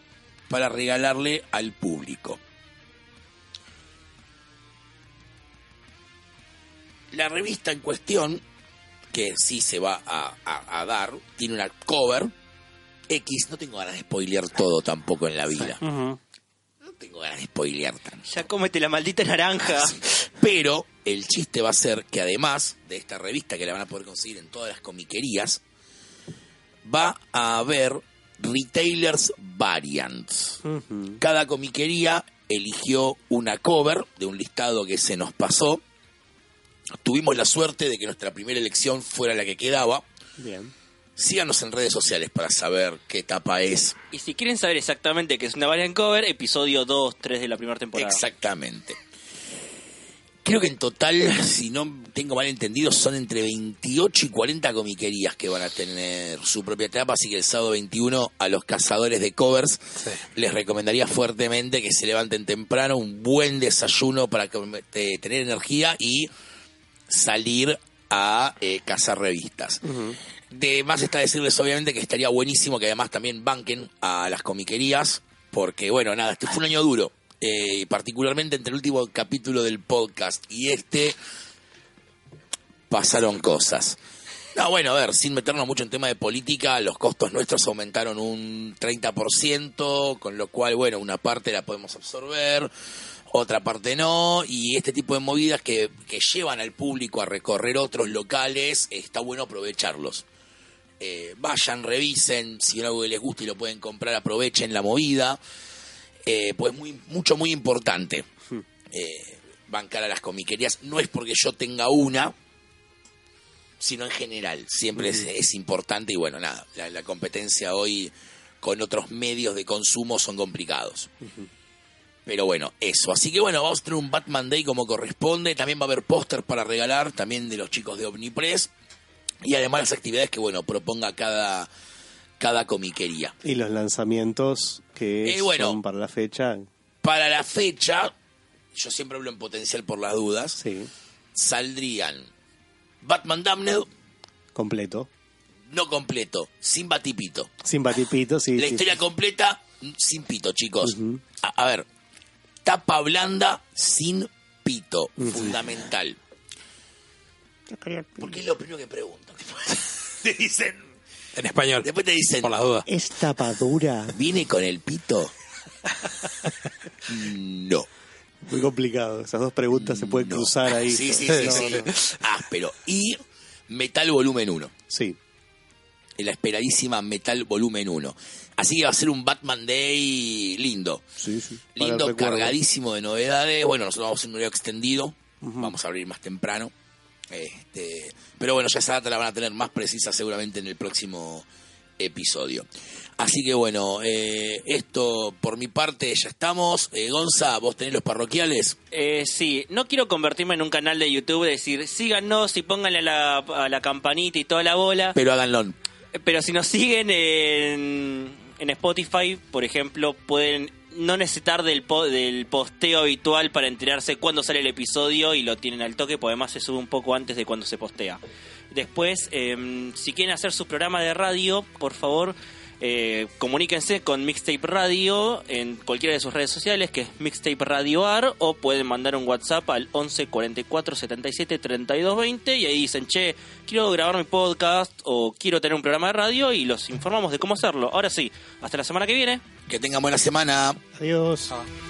para regalarle al público. La revista en cuestión, que sí se va a, a- a dar, tiene una cover X. No tengo ganas de spoilear todo tampoco en la vida. No tengo ganas de spoilear tanto. Ya cómete la maldita naranja. Pero el chiste va a ser que además de esta revista que la van a poder conseguir en todas las comiquerías, va a haber retailers variants. Cada comiquería eligió una cover de un listado que se nos pasó. Tuvimos la suerte de que nuestra primera elección fuera la que quedaba. Bien. Síganos en redes sociales para saber qué etapa es Y si quieren saber exactamente qué es una variant cover, episodio 2, 3 de la primera temporada. Exactamente. Creo que en total, si no tengo mal entendido, son entre 28 y 40 comiquerías que van a tener su propia etapa, así que el sábado 21 a los cazadores de covers Sí. les recomendaría fuertemente que se levanten temprano, un buen desayuno para eh, tener energía y salir a eh, cazar revistas. De más está decirles obviamente que estaría buenísimo que además también banquen a las comiquerías, porque bueno, nada, este fue un año duro, eh, particularmente entre el último capítulo del podcast y este pasaron cosas. No, bueno, a ver, sin meternos mucho en tema de política, los costos nuestros aumentaron un 30%, con lo cual, bueno, una parte la podemos absorber, otra parte no, y este tipo de movidas que, que llevan al público a recorrer otros locales, está bueno aprovecharlos. Eh, vayan, revisen, si algo les gusta y lo pueden comprar, aprovechen la movida. Eh, pues muy, mucho, muy importante. Eh, bancar a las comiquerías. No es porque yo tenga una, sino en general. Siempre es, es importante y bueno, nada, la, la competencia hoy con otros medios de consumo son complicados. Pero bueno, eso. Así que bueno, vamos a tener un Batman Day como corresponde. También va a haber póster para regalar, también de los chicos de Omnipress. Y además las actividades que, bueno, proponga cada, cada comiquería. Y los lanzamientos que Eh, bueno. son para la fecha. Para la fecha, yo siempre hablo en potencial por las dudas, Sí, saldrían Batman Damned, completo. no completo, sin batipito. Sin batipito, sí. La sí. historia completa, sin pito, chicos. A ver, tapa blanda, sin pito, fundamental. Porque es lo primero que preguntan. te dicen, En español. después te dicen, Por las dudas. ¿Es tapadura? ¿viene con el pito? no. Muy complicado. Esas dos preguntas se pueden no. cruzar ahí. Sí, sí, sí, No, sí. no. Áspero. Y Metal Volumen 1. Sí. La esperadísima Metal Volumen 1. Así que va a ser un Batman Day lindo. Sí, sí. Lindo, cargadísimo de novedades. Bueno, nosotros vamos a hacer un horario extendido. Vamos a abrir más temprano. Este, pero bueno, ya esa data la van a tener más precisa seguramente en el próximo episodio. Así que bueno, eh, esto por mi parte ya estamos. Eh, Gonza, vos tenés los parroquiales. Eh, sí, no quiero convertirme en un canal de YouTube, decir síganos y pónganle a la, a la campanita y toda la bola. Pero háganlo. Pero si nos siguen en, en Spotify, por ejemplo, pueden no necesitar del, po- del posteo habitual para enterarse cuándo sale el episodio y lo tienen al toque, porque además se sube un poco antes de cuando se postea. Después, em, si quieren hacer su programa de radio, por favor, eh, comuníquense con Mixtape Radio en cualquiera de sus redes sociales, que es Mixtape Radio AR, o pueden mandar un WhatsApp al 11 44 77 32 20 y ahí dicen, che, quiero grabar mi podcast o quiero tener un programa de radio y los informamos de cómo hacerlo. Ahora sí, hasta la semana que viene. Que tengan buena semana. Adiós. Ah.